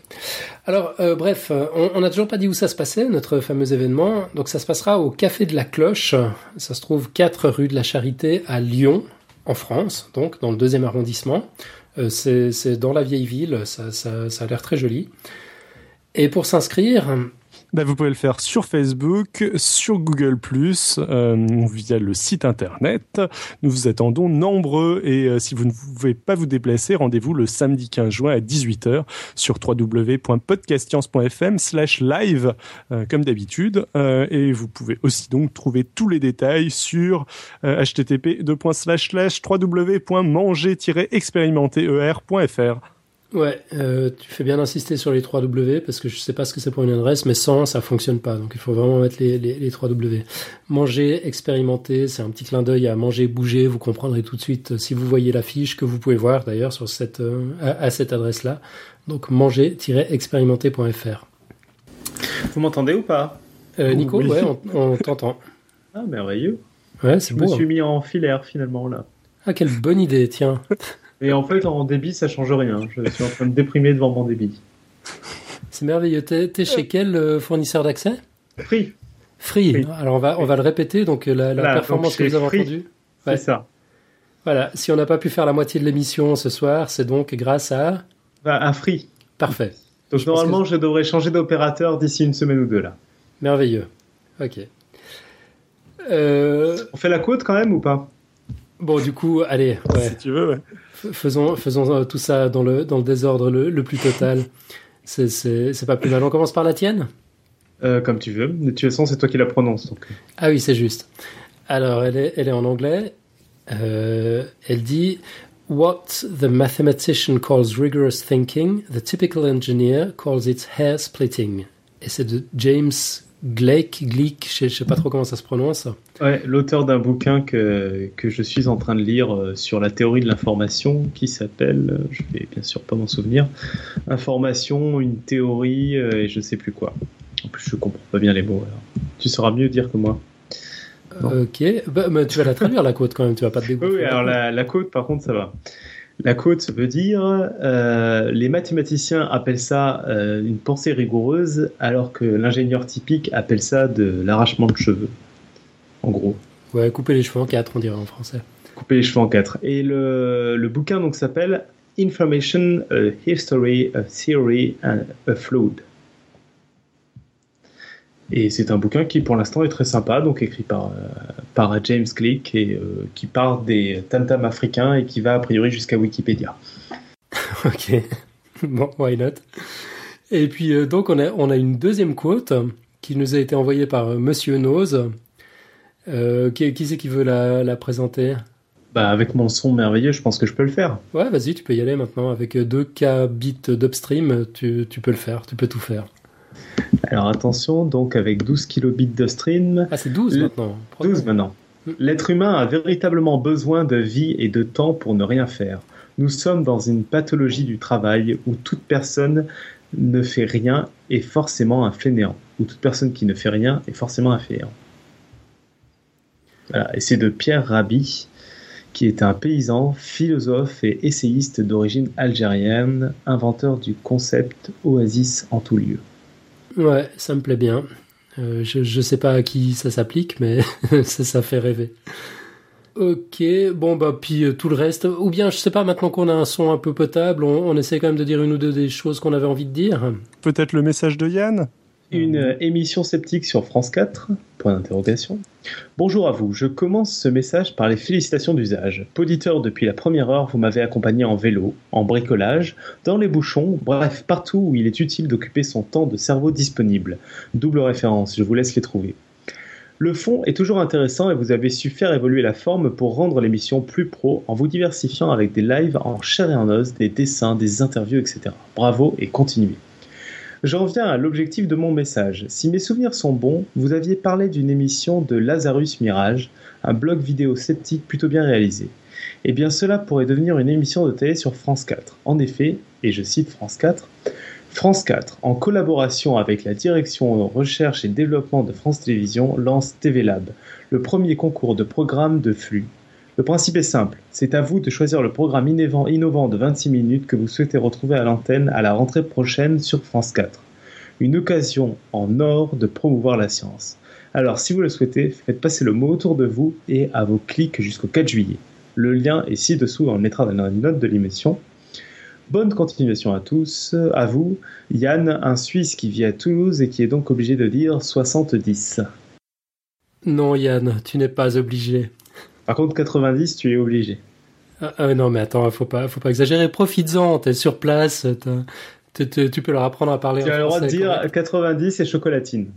Alors euh, bref, on n'a toujours pas dit où ça se passait, notre fameux événement. Donc ça se passera au Café de la Cloche. Ça se trouve 4 rue de la Charité à Lyon en France, donc dans le deuxième arrondissement. Euh, c'est dans la vieille ville, ça, ça, ça a l'air très joli. Et pour s'inscrire, bah, vous pouvez le faire sur Facebook, sur Google+, euh, via le site internet. Nous vous attendons nombreux et euh, si vous ne pouvez pas vous déplacer, rendez-vous le samedi 15 juin à 18h sur www.podcastscience.fm slash live euh, comme d'habitude et vous pouvez aussi donc trouver tous les détails sur http www.manger-expérimenter.fr Ouais, euh, tu fais bien d'insister sur les 3 W parce que je sais pas ce que c'est pour une adresse, mais sans ça fonctionne pas. Donc il faut vraiment mettre les, les, les 3 W. Manger, expérimenter, c'est un petit clin d'œil à manger, bouger. Vous comprendrez tout de suite euh, si vous voyez la fiche que vous pouvez voir d'ailleurs sur cette euh, à, cette adresse-là. Donc manger-expérimenter.fr. Vous m'entendez ou pas? Euh, Nico, ouais, on, on t'entend. Ah merveilleux. Ouais, c'est Je me suis hein. mis en filaire finalement là. Ah quelle bonne idée, tiens. Et en fait, en débit, ça change rien. Je suis en train de déprimer devant mon débit. C'est merveilleux. T'es es chez quel euh, fournisseur d'accès? Free. Free. Alors on va, on va le répéter. Donc la, performance que vous avez entendue. C'est ça. Voilà. Si on n'a pas pu faire la moitié de l'émission ce soir, c'est donc grâce à. Bah, à Free. Parfait. Donc normalement, je devrais changer d'opérateur d'ici une semaine ou deux là. Merveilleux. Ok. Euh, on fait la côte quand même ou pas? Bon, du coup, allez. Ouais. Si tu veux, ouais faisons, faisons euh, tout ça dans le, dans le désordre le, plus total. C'est pas plus mal. On commence par la tienne? Euh, Comme tu veux. De toute façon, c'est toi qui la prononce. Donc. Ah oui, c'est juste. Alors, elle est, elle est en anglais. Euh, elle dit What the mathematician calls rigorous thinking, the typical engineer calls it hair splitting. Et c'est de James Gleick, Glick, je, ne sais pas trop comment ça se prononce. Ouais, l'auteur d'un bouquin que, que je suis en train de lire euh, sur la théorie de l'information qui s'appelle, euh, je vais bien sûr pas m'en souvenir, Information, une théorie euh, et je sais plus quoi. En plus, je comprends pas bien les mots. Tu sauras mieux dire que moi. Ok, bah, mais tu vas la traduire la côte quand même, tu vas pas te dégoûter. Oui, alors la, la côte par contre ça va. La côte veut dire, euh, les mathématiciens appellent ça euh, une pensée rigoureuse, alors que l'ingénieur typique appelle ça de l'arrachement de cheveux. En gros. Ouais, couper les cheveux en quatre, on dirait en français. Couper les cheveux en quatre. Et le, le bouquin donc s'appelle Information, History, a Theory and a Fluid. Et c'est un bouquin qui, pour l'instant, est très sympa, donc écrit par, euh, par James Click, et euh, qui part des tam africains et qui va a priori jusqu'à Wikipédia. ok, bon, why not? Et puis, euh, donc, on a, on a une deuxième quote qui nous a été envoyée par Monsieur Nose. qui, qui c'est qui veut la, la présenter? Bah, avec mon son merveilleux, je pense que je peux le faire. Ouais, vas-y, tu peux y aller maintenant. Avec 2K bits d'upstream, tu, tu peux le faire, tu peux tout faire. Alors attention, donc avec 12 kilobits d'upstream. Ah, c'est 12 maintenant. 12 maintenant. Hmm. L'être humain a véritablement besoin de vie et de temps pour ne rien faire. Nous sommes dans une pathologie du travail où toute personne ne fait rien est forcément un fainéant. Ou toute personne qui ne fait rien est forcément un fainéant. Voilà, et c'est de Pierre Rabhi qui est un paysan, philosophe et essayiste d'origine algérienne, inventeur du concept oasis en tout lieu. Ouais, ça me plaît bien. Euh, je ne sais pas à qui ça s'applique, mais ça, ça fait rêver. Ok, bon bah puis euh, tout le reste, ou bien je sais pas, maintenant qu'on a un son un peu potable, on, on, essaie quand même de dire une ou deux des choses qu'on avait envie de dire. Peut-être le message de Yann? Une euh, émission sceptique sur France 4 Point d'interrogation. Bonjour à vous, je commence ce message par les félicitations d'usage. Poditeur depuis la première heure, vous m'avez accompagné en vélo, en bricolage, dans les bouchons, bref, partout où il est utile d'occuper son temps de cerveau disponible. Double référence, je vous laisse les trouver. Le fond est toujours intéressant et vous avez su faire évoluer la forme pour rendre l'émission plus pro en vous diversifiant avec des lives en chair et en os, des dessins, des interviews, etc. Bravo et continuez. J'en viens à l'objectif de mon message. Si mes souvenirs sont bons, vous aviez parlé d'une émission de Lazarus Mirage, un blog vidéo sceptique plutôt bien réalisé. Eh bien cela pourrait devenir une émission de télé sur France 4. En effet, et je cite France 4, France 4, en collaboration avec la direction recherche et développement de France Télévisions, lance TV Lab, le premier concours de programmes de flux. Le principe est simple, c'est à vous de choisir le programme innovant, de 26 minutes que vous souhaitez retrouver à l'antenne à la rentrée prochaine sur France 4. Une occasion en or de promouvoir la science. Alors si vous le souhaitez, faites passer le mot autour de vous et à vos clics jusqu'au 4 juillet. Le lien est ci-dessous, on le mettra dans la note de l'émission. Bonne continuation à tous, à vous. Yann, un Suisse qui vit à Toulouse et qui est donc obligé de dire 70. Non Yann, tu n'es pas obligé. Par contre, 90, tu es obligé. Ah, ah, non, mais attends, faut pas, faut pas exagérer. Profites-en, t'es sur place, tu peux leur apprendre à parler. Tu as le droit de dire 90 et chocolatine.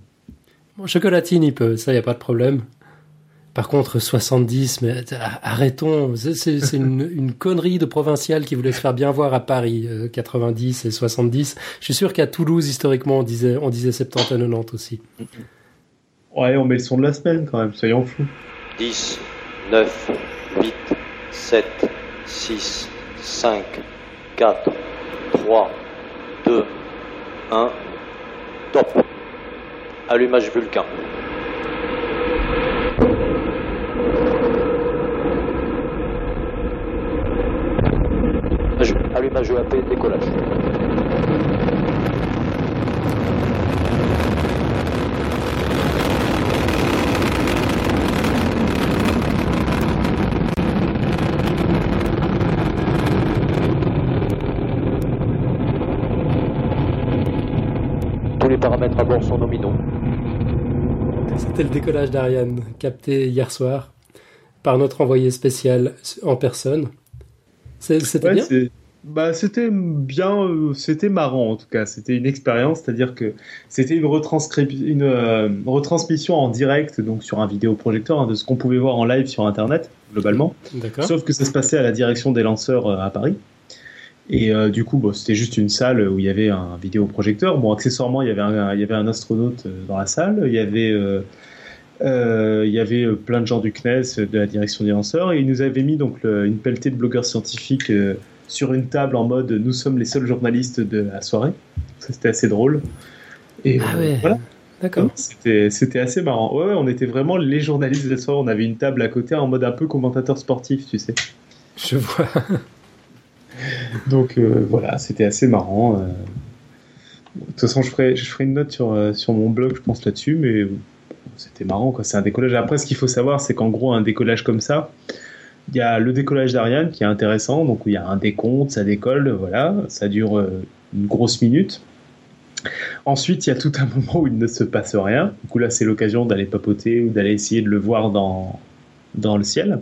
Bon, chocolatine, il peut, ça, y a pas de problème. Par contre, 70, mais arrêtons, c'est une, une, connerie de provincial qui voulait se faire bien voir à Paris, 90 euh, et 70. Je suis sûr qu'à Toulouse, historiquement, on disait, on disait 70 et 90 aussi. Ouais, on met le son de la semaine quand même, soyons fous. 10, 9, 8, 7, 6, 5, 4, 3, 2, 1, top. Allumage Vulcain. Allumage EAP, décollage. Paramètres à bord sont nominaux. C'était le décollage d'Ariane, capté hier soir par notre envoyé spécial en personne. C'était bien bah, c'était bien, euh, c'était marrant en tout cas. C'était une expérience, c'est-à-dire que c'était une, une euh, retransmission en direct, donc sur un vidéoprojecteur, hein, de ce qu'on pouvait voir en live sur Internet, globalement. Sauf que ça se passait à la direction des lanceurs euh, à Paris. Et euh, du coup, bon, c'était juste une salle où il y avait un vidéoprojecteur. Bon, accessoirement, il y avait un, il y avait un astronaute euh, dans la salle. Il y avait, euh, euh, il y avait plein de gens du CNES, de la direction des lanceurs. Et ils nous avaient mis donc une pelletée de blogueurs scientifiques sur une table en mode nous sommes les seuls journalistes de la soirée. C'était assez drôle. Et ah ouais. voilà. D'accord. C'était, c'était assez marrant. Ouais, ouais, on était vraiment les journalistes de la soirée. On avait une table à côté en mode un peu commentateur sportif, tu sais. Je vois. Donc euh, voilà, c'était assez marrant. Euh. De toute façon, je ferai, une note sur, euh, sur mon blog, je pense, là-dessus, mais c'était marrant. C'est un décollage. Après, ce qu'il faut savoir, c'est qu'en gros, un décollage comme ça, il y a le décollage d'Ariane qui est intéressant, donc il y a un décompte, ça décolle, voilà, ça dure une grosse minute. Ensuite, il y a tout un moment où il ne se passe rien. Du coup, là, c'est l'occasion d'aller papoter ou d'aller essayer de le voir dans, dans le ciel.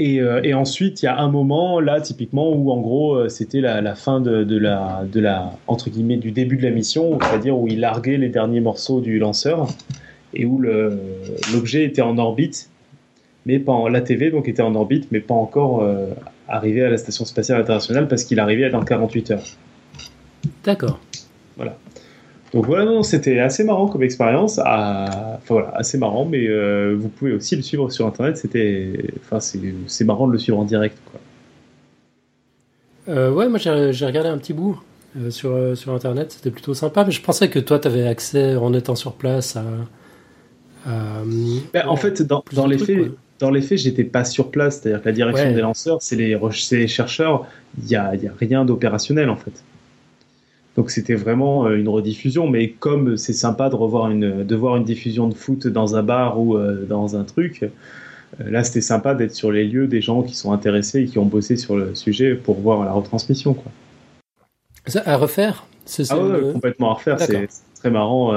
Et, euh, et ensuite, il y a un moment là, typiquement, où en gros, euh, c'était la, fin de, la, de la entre guillemets du début de la mission, c'est-à-dire où il larguait les derniers morceaux du lanceur et où l'objet était en orbite, mais pas en, la TV donc était en orbite, mais pas encore euh, arrivé à la station spatiale internationale parce qu'il arrivait dans 48 heures. D'accord. Donc voilà, non, c'était assez marrant comme expérience. Ah, Enfin voilà, assez marrant, mais euh, vous pouvez aussi le suivre sur internet. C'était, enfin c'est c'est marrant de le suivre en direct, quoi. Euh, ouais, moi j'ai regardé un petit bout euh, sur, sur internet, c'était plutôt sympa, mais je pensais que toi tu avais accès en étant sur place à. à, Ben, en fait, dans, dans les trucs, faits, quoi. dans les faits, j'étais pas sur place. C'est-à-dire que la direction Ouais. des lanceurs, c'est les, les chercheurs. Il y a, il y a rien d'opérationnel en fait. Donc c'était vraiment euh, une rediffusion. Mais comme c'est sympa de revoir une, de voir une diffusion de foot dans un bar ou euh, dans un truc, euh, là c'était sympa d'être sur les lieux des gens qui sont intéressés et qui ont bossé sur le sujet pour voir la retransmission. Quoi. Ça, à refaire C'est Ah c'est ouais, le- complètement à refaire, c'est très marrant.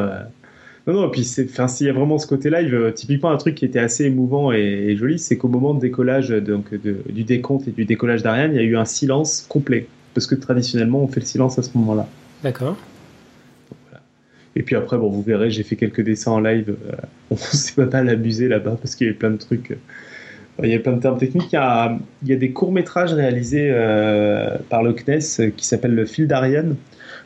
Non, non, et puis s'il y a vraiment ce côté live, typiquement un truc qui était assez émouvant et, et joli, c'est qu'au moment de décollage, donc, de- du décompte et du décollage d'Ariane, il y a eu un silence complet. Parce que traditionnellement, on fait le silence à ce moment-là. D'accord. Et puis après, bon, vous verrez, j'ai fait quelques dessins en live. euh, on s'est pas mal amusé là-bas parce qu'il y avait plein de trucs. euh, il y a plein de termes techniques. Il y a, des courts-métrages réalisés euh, par le CNES qui s'appellent Le fil d'Ariane.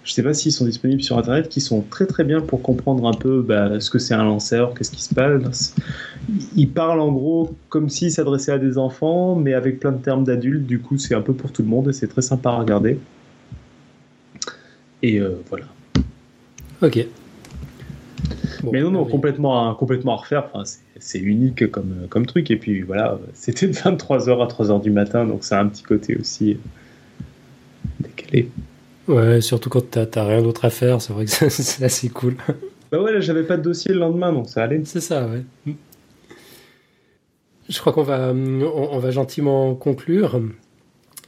Je ne sais pas s'ils sont disponibles sur Internet, qui sont très très bien pour comprendre un peu bah, ce que c'est un lanceur, qu'est-ce qui se passe. Ils parlent en gros comme s'ils s'adressaient à des enfants, mais avec plein de termes d'adultes. Du coup, c'est un peu pour tout le monde et c'est très sympa à regarder. Et euh, voilà. Ok. Bon, Mais non, non, oui. complètement, à- complètement à refaire. Enfin, c'est- unique comme, comme truc. Et puis voilà, c'était de 23h à 3h du matin, donc ça a un petit côté aussi euh, décalé. Ouais, surtout quand t'as rien d'autre à faire, c'est vrai que c'est- assez cool. Bah ouais, là, j'avais pas de dossier le lendemain, donc ça allait. C'est ça, ouais. Je crois qu'on va, on, on va gentiment conclure.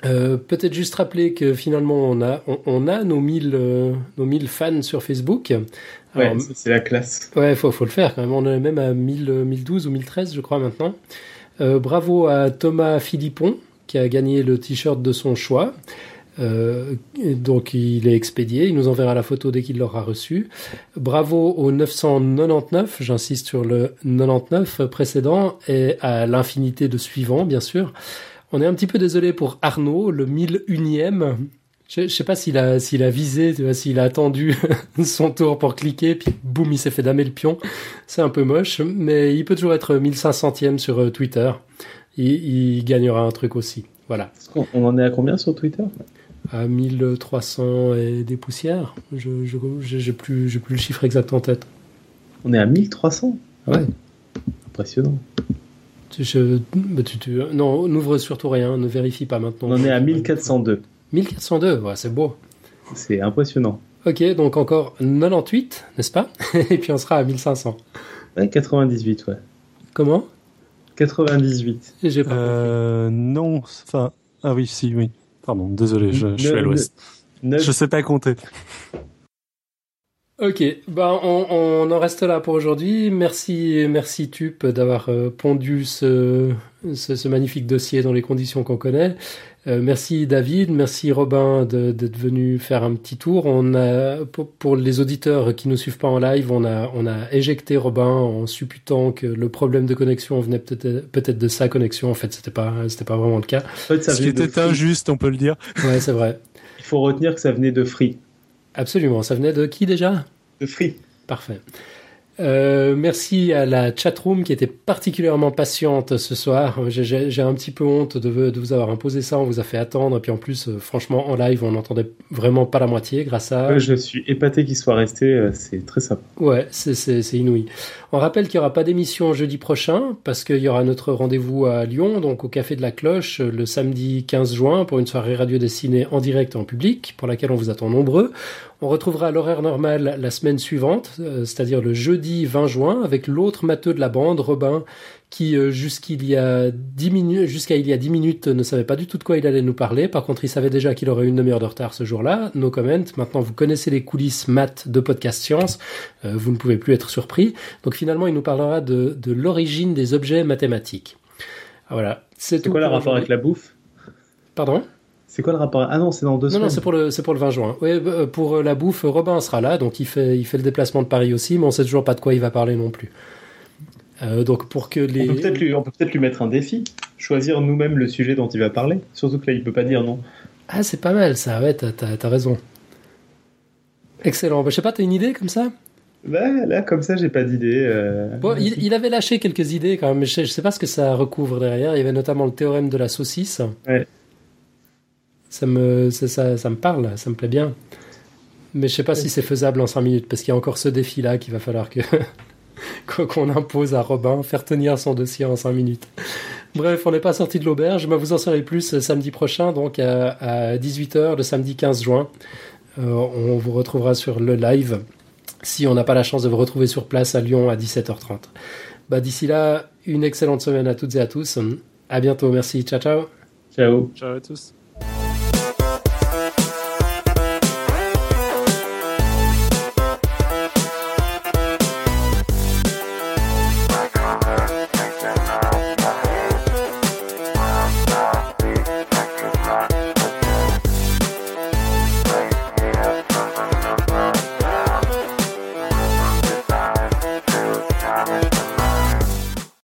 Euh, Peut-être juste rappeler que finalement on a, on, on a nos 1000 euh, nos 1000 fans sur Facebook. Ouais, Alors, c'est la classe. Ouais, faut, faut le faire quand même. On est même à 1000, euh, 1012 ou 1013, je crois, maintenant. Euh, bravo à Thomas Philippon, qui a gagné le t-shirt de son choix. Euh, donc, il est expédié. Il nous enverra la photo dès qu'il l'aura reçu. Bravo au 999, j'insiste sur le 99 précédent, et à l'infinité de suivants, bien sûr. On est un petit peu désolé pour Arnaud, le 1001e. Je, je sais pas s'il a, s'il a visé, s'il a attendu son tour pour cliquer, puis boum, il s'est fait damer le pion. C'est un peu moche, mais il peut toujours être 1500e sur euh, Twitter. Il, il gagnera un truc aussi. Voilà. On, en est à combien sur Twitter? À 1300 et des poussières. Je, j'ai plus, j'ai plus le chiffre exact en tête. On est à 1300 Ouais. Impressionnant. Je- bah, tu- tu- non, n'ouvre surtout rien, ne vérifie pas maintenant. On en est à 1402. 1402, ouais, c'est beau. C'est impressionnant. Ok, donc encore 98, n'est-ce pas? Et puis on sera à 1500. Ouais, 98, ouais. Comment? 98. J'ai pas Euh, non, enfin, ah oui, si, oui. Pardon, désolé, je, je suis à Ne- l'ouest. Je sais pas compter. Ok, ben on, on en reste là pour aujourd'hui. Merci, merci Tup d'avoir euh, pondu ce, ce, ce magnifique dossier dans les conditions qu'on connaît. Euh, merci David, merci Robin de- d'être venu faire un petit tour. On a pour, pour les auditeurs qui nous suivent pas en live, on a on a éjecté Robin en supputant que le problème de connexion venait peut-être peut-être de sa connexion. En fait, c'était pas c'était pas vraiment le cas. En fait, ça Ce qui était injuste, on peut le dire. Ouais, c'est vrai. Il faut retenir que ça venait de Free. Absolument. Ça venait de qui déjà? De Free. Parfait. Euh, merci à la chatroom qui était particulièrement patiente ce soir. J'ai- un petit peu honte de, de vous avoir imposé ça. On vous a fait attendre. Et puis en plus, euh, franchement, en live, on n'entendait vraiment pas la moitié grâce à. Ouais, je suis épaté qu'il soit resté. euh, C'est très sympa. Ouais, c'est- inouï. On rappelle qu'il n'y aura pas d'émission jeudi prochain parce qu'il y aura notre rendez-vous à Lyon, donc au Café de la Cloche, le samedi 15 juin pour une soirée radio dessinée en direct et en public pour laquelle on vous attend nombreux. On retrouvera l'horaire normal la semaine suivante, euh, c'est-à-dire le jeudi 20 juin avec l'autre matheux de la bande, Robin, qui euh, jusqu'il y a 10 minutes, jusqu'à il y a 10 minutes ne savait pas du tout de quoi il allait nous parler. Par contre, il savait déjà qu'il aurait une demi-heure de retard ce jour-là. No comment. Maintenant, vous connaissez les coulisses maths de Podcast Science. Euh, vous ne pouvez plus être surpris. Donc finalement, il nous parlera de, de l'origine des objets mathématiques. Voilà. C'est tout quoi le rapport avec la bouffe? Pardon? C'est quoi le rapport? Ah non, c'est dans deux Non, semaines. non, c'est pour le, c'est pour le 20 juin. Oui, euh, pour euh, la bouffe, Robin sera là, donc il fait, il fait le déplacement de Paris aussi, mais on sait toujours pas de quoi il va parler non plus. Euh, donc pour que les. On peut peut-être lui, peut peut-être lui mettre un défi, choisir nous-mêmes le sujet dont il va parler. Surtout que là, il peut pas dire non. Ah, c'est pas mal ça, ouais, t'as, raison. Excellent. Bah, je sais pas, t'as une idée comme ça? Bah, là, comme ça, j'ai pas d'idée. euh. Bon, il, il avait lâché quelques idées quand même, mais je sais, je sais pas ce que ça recouvre derrière. Il y avait notamment le théorème de la saucisse. Ouais. Ça me, ça, ça, ça me parle, ça me plaît bien. Mais je sais pas si c'est faisable en 5 minutes, parce qu'il y a encore ce défi-là qu'il va falloir que qu'on impose à Robin, faire tenir son dossier en 5 minutes. Bref, on n'est pas sorti de l'auberge, mais vous en saurez plus euh, samedi prochain, donc à, à 18h, le samedi 15 juin. Euh, on vous retrouvera sur le live, si on n'a pas la chance de vous retrouver sur place à Lyon à 17h30. Bah, D'ici là, une excellente semaine à toutes et à tous. À bientôt, merci, ciao ciao. Ciao. Ciao à tous.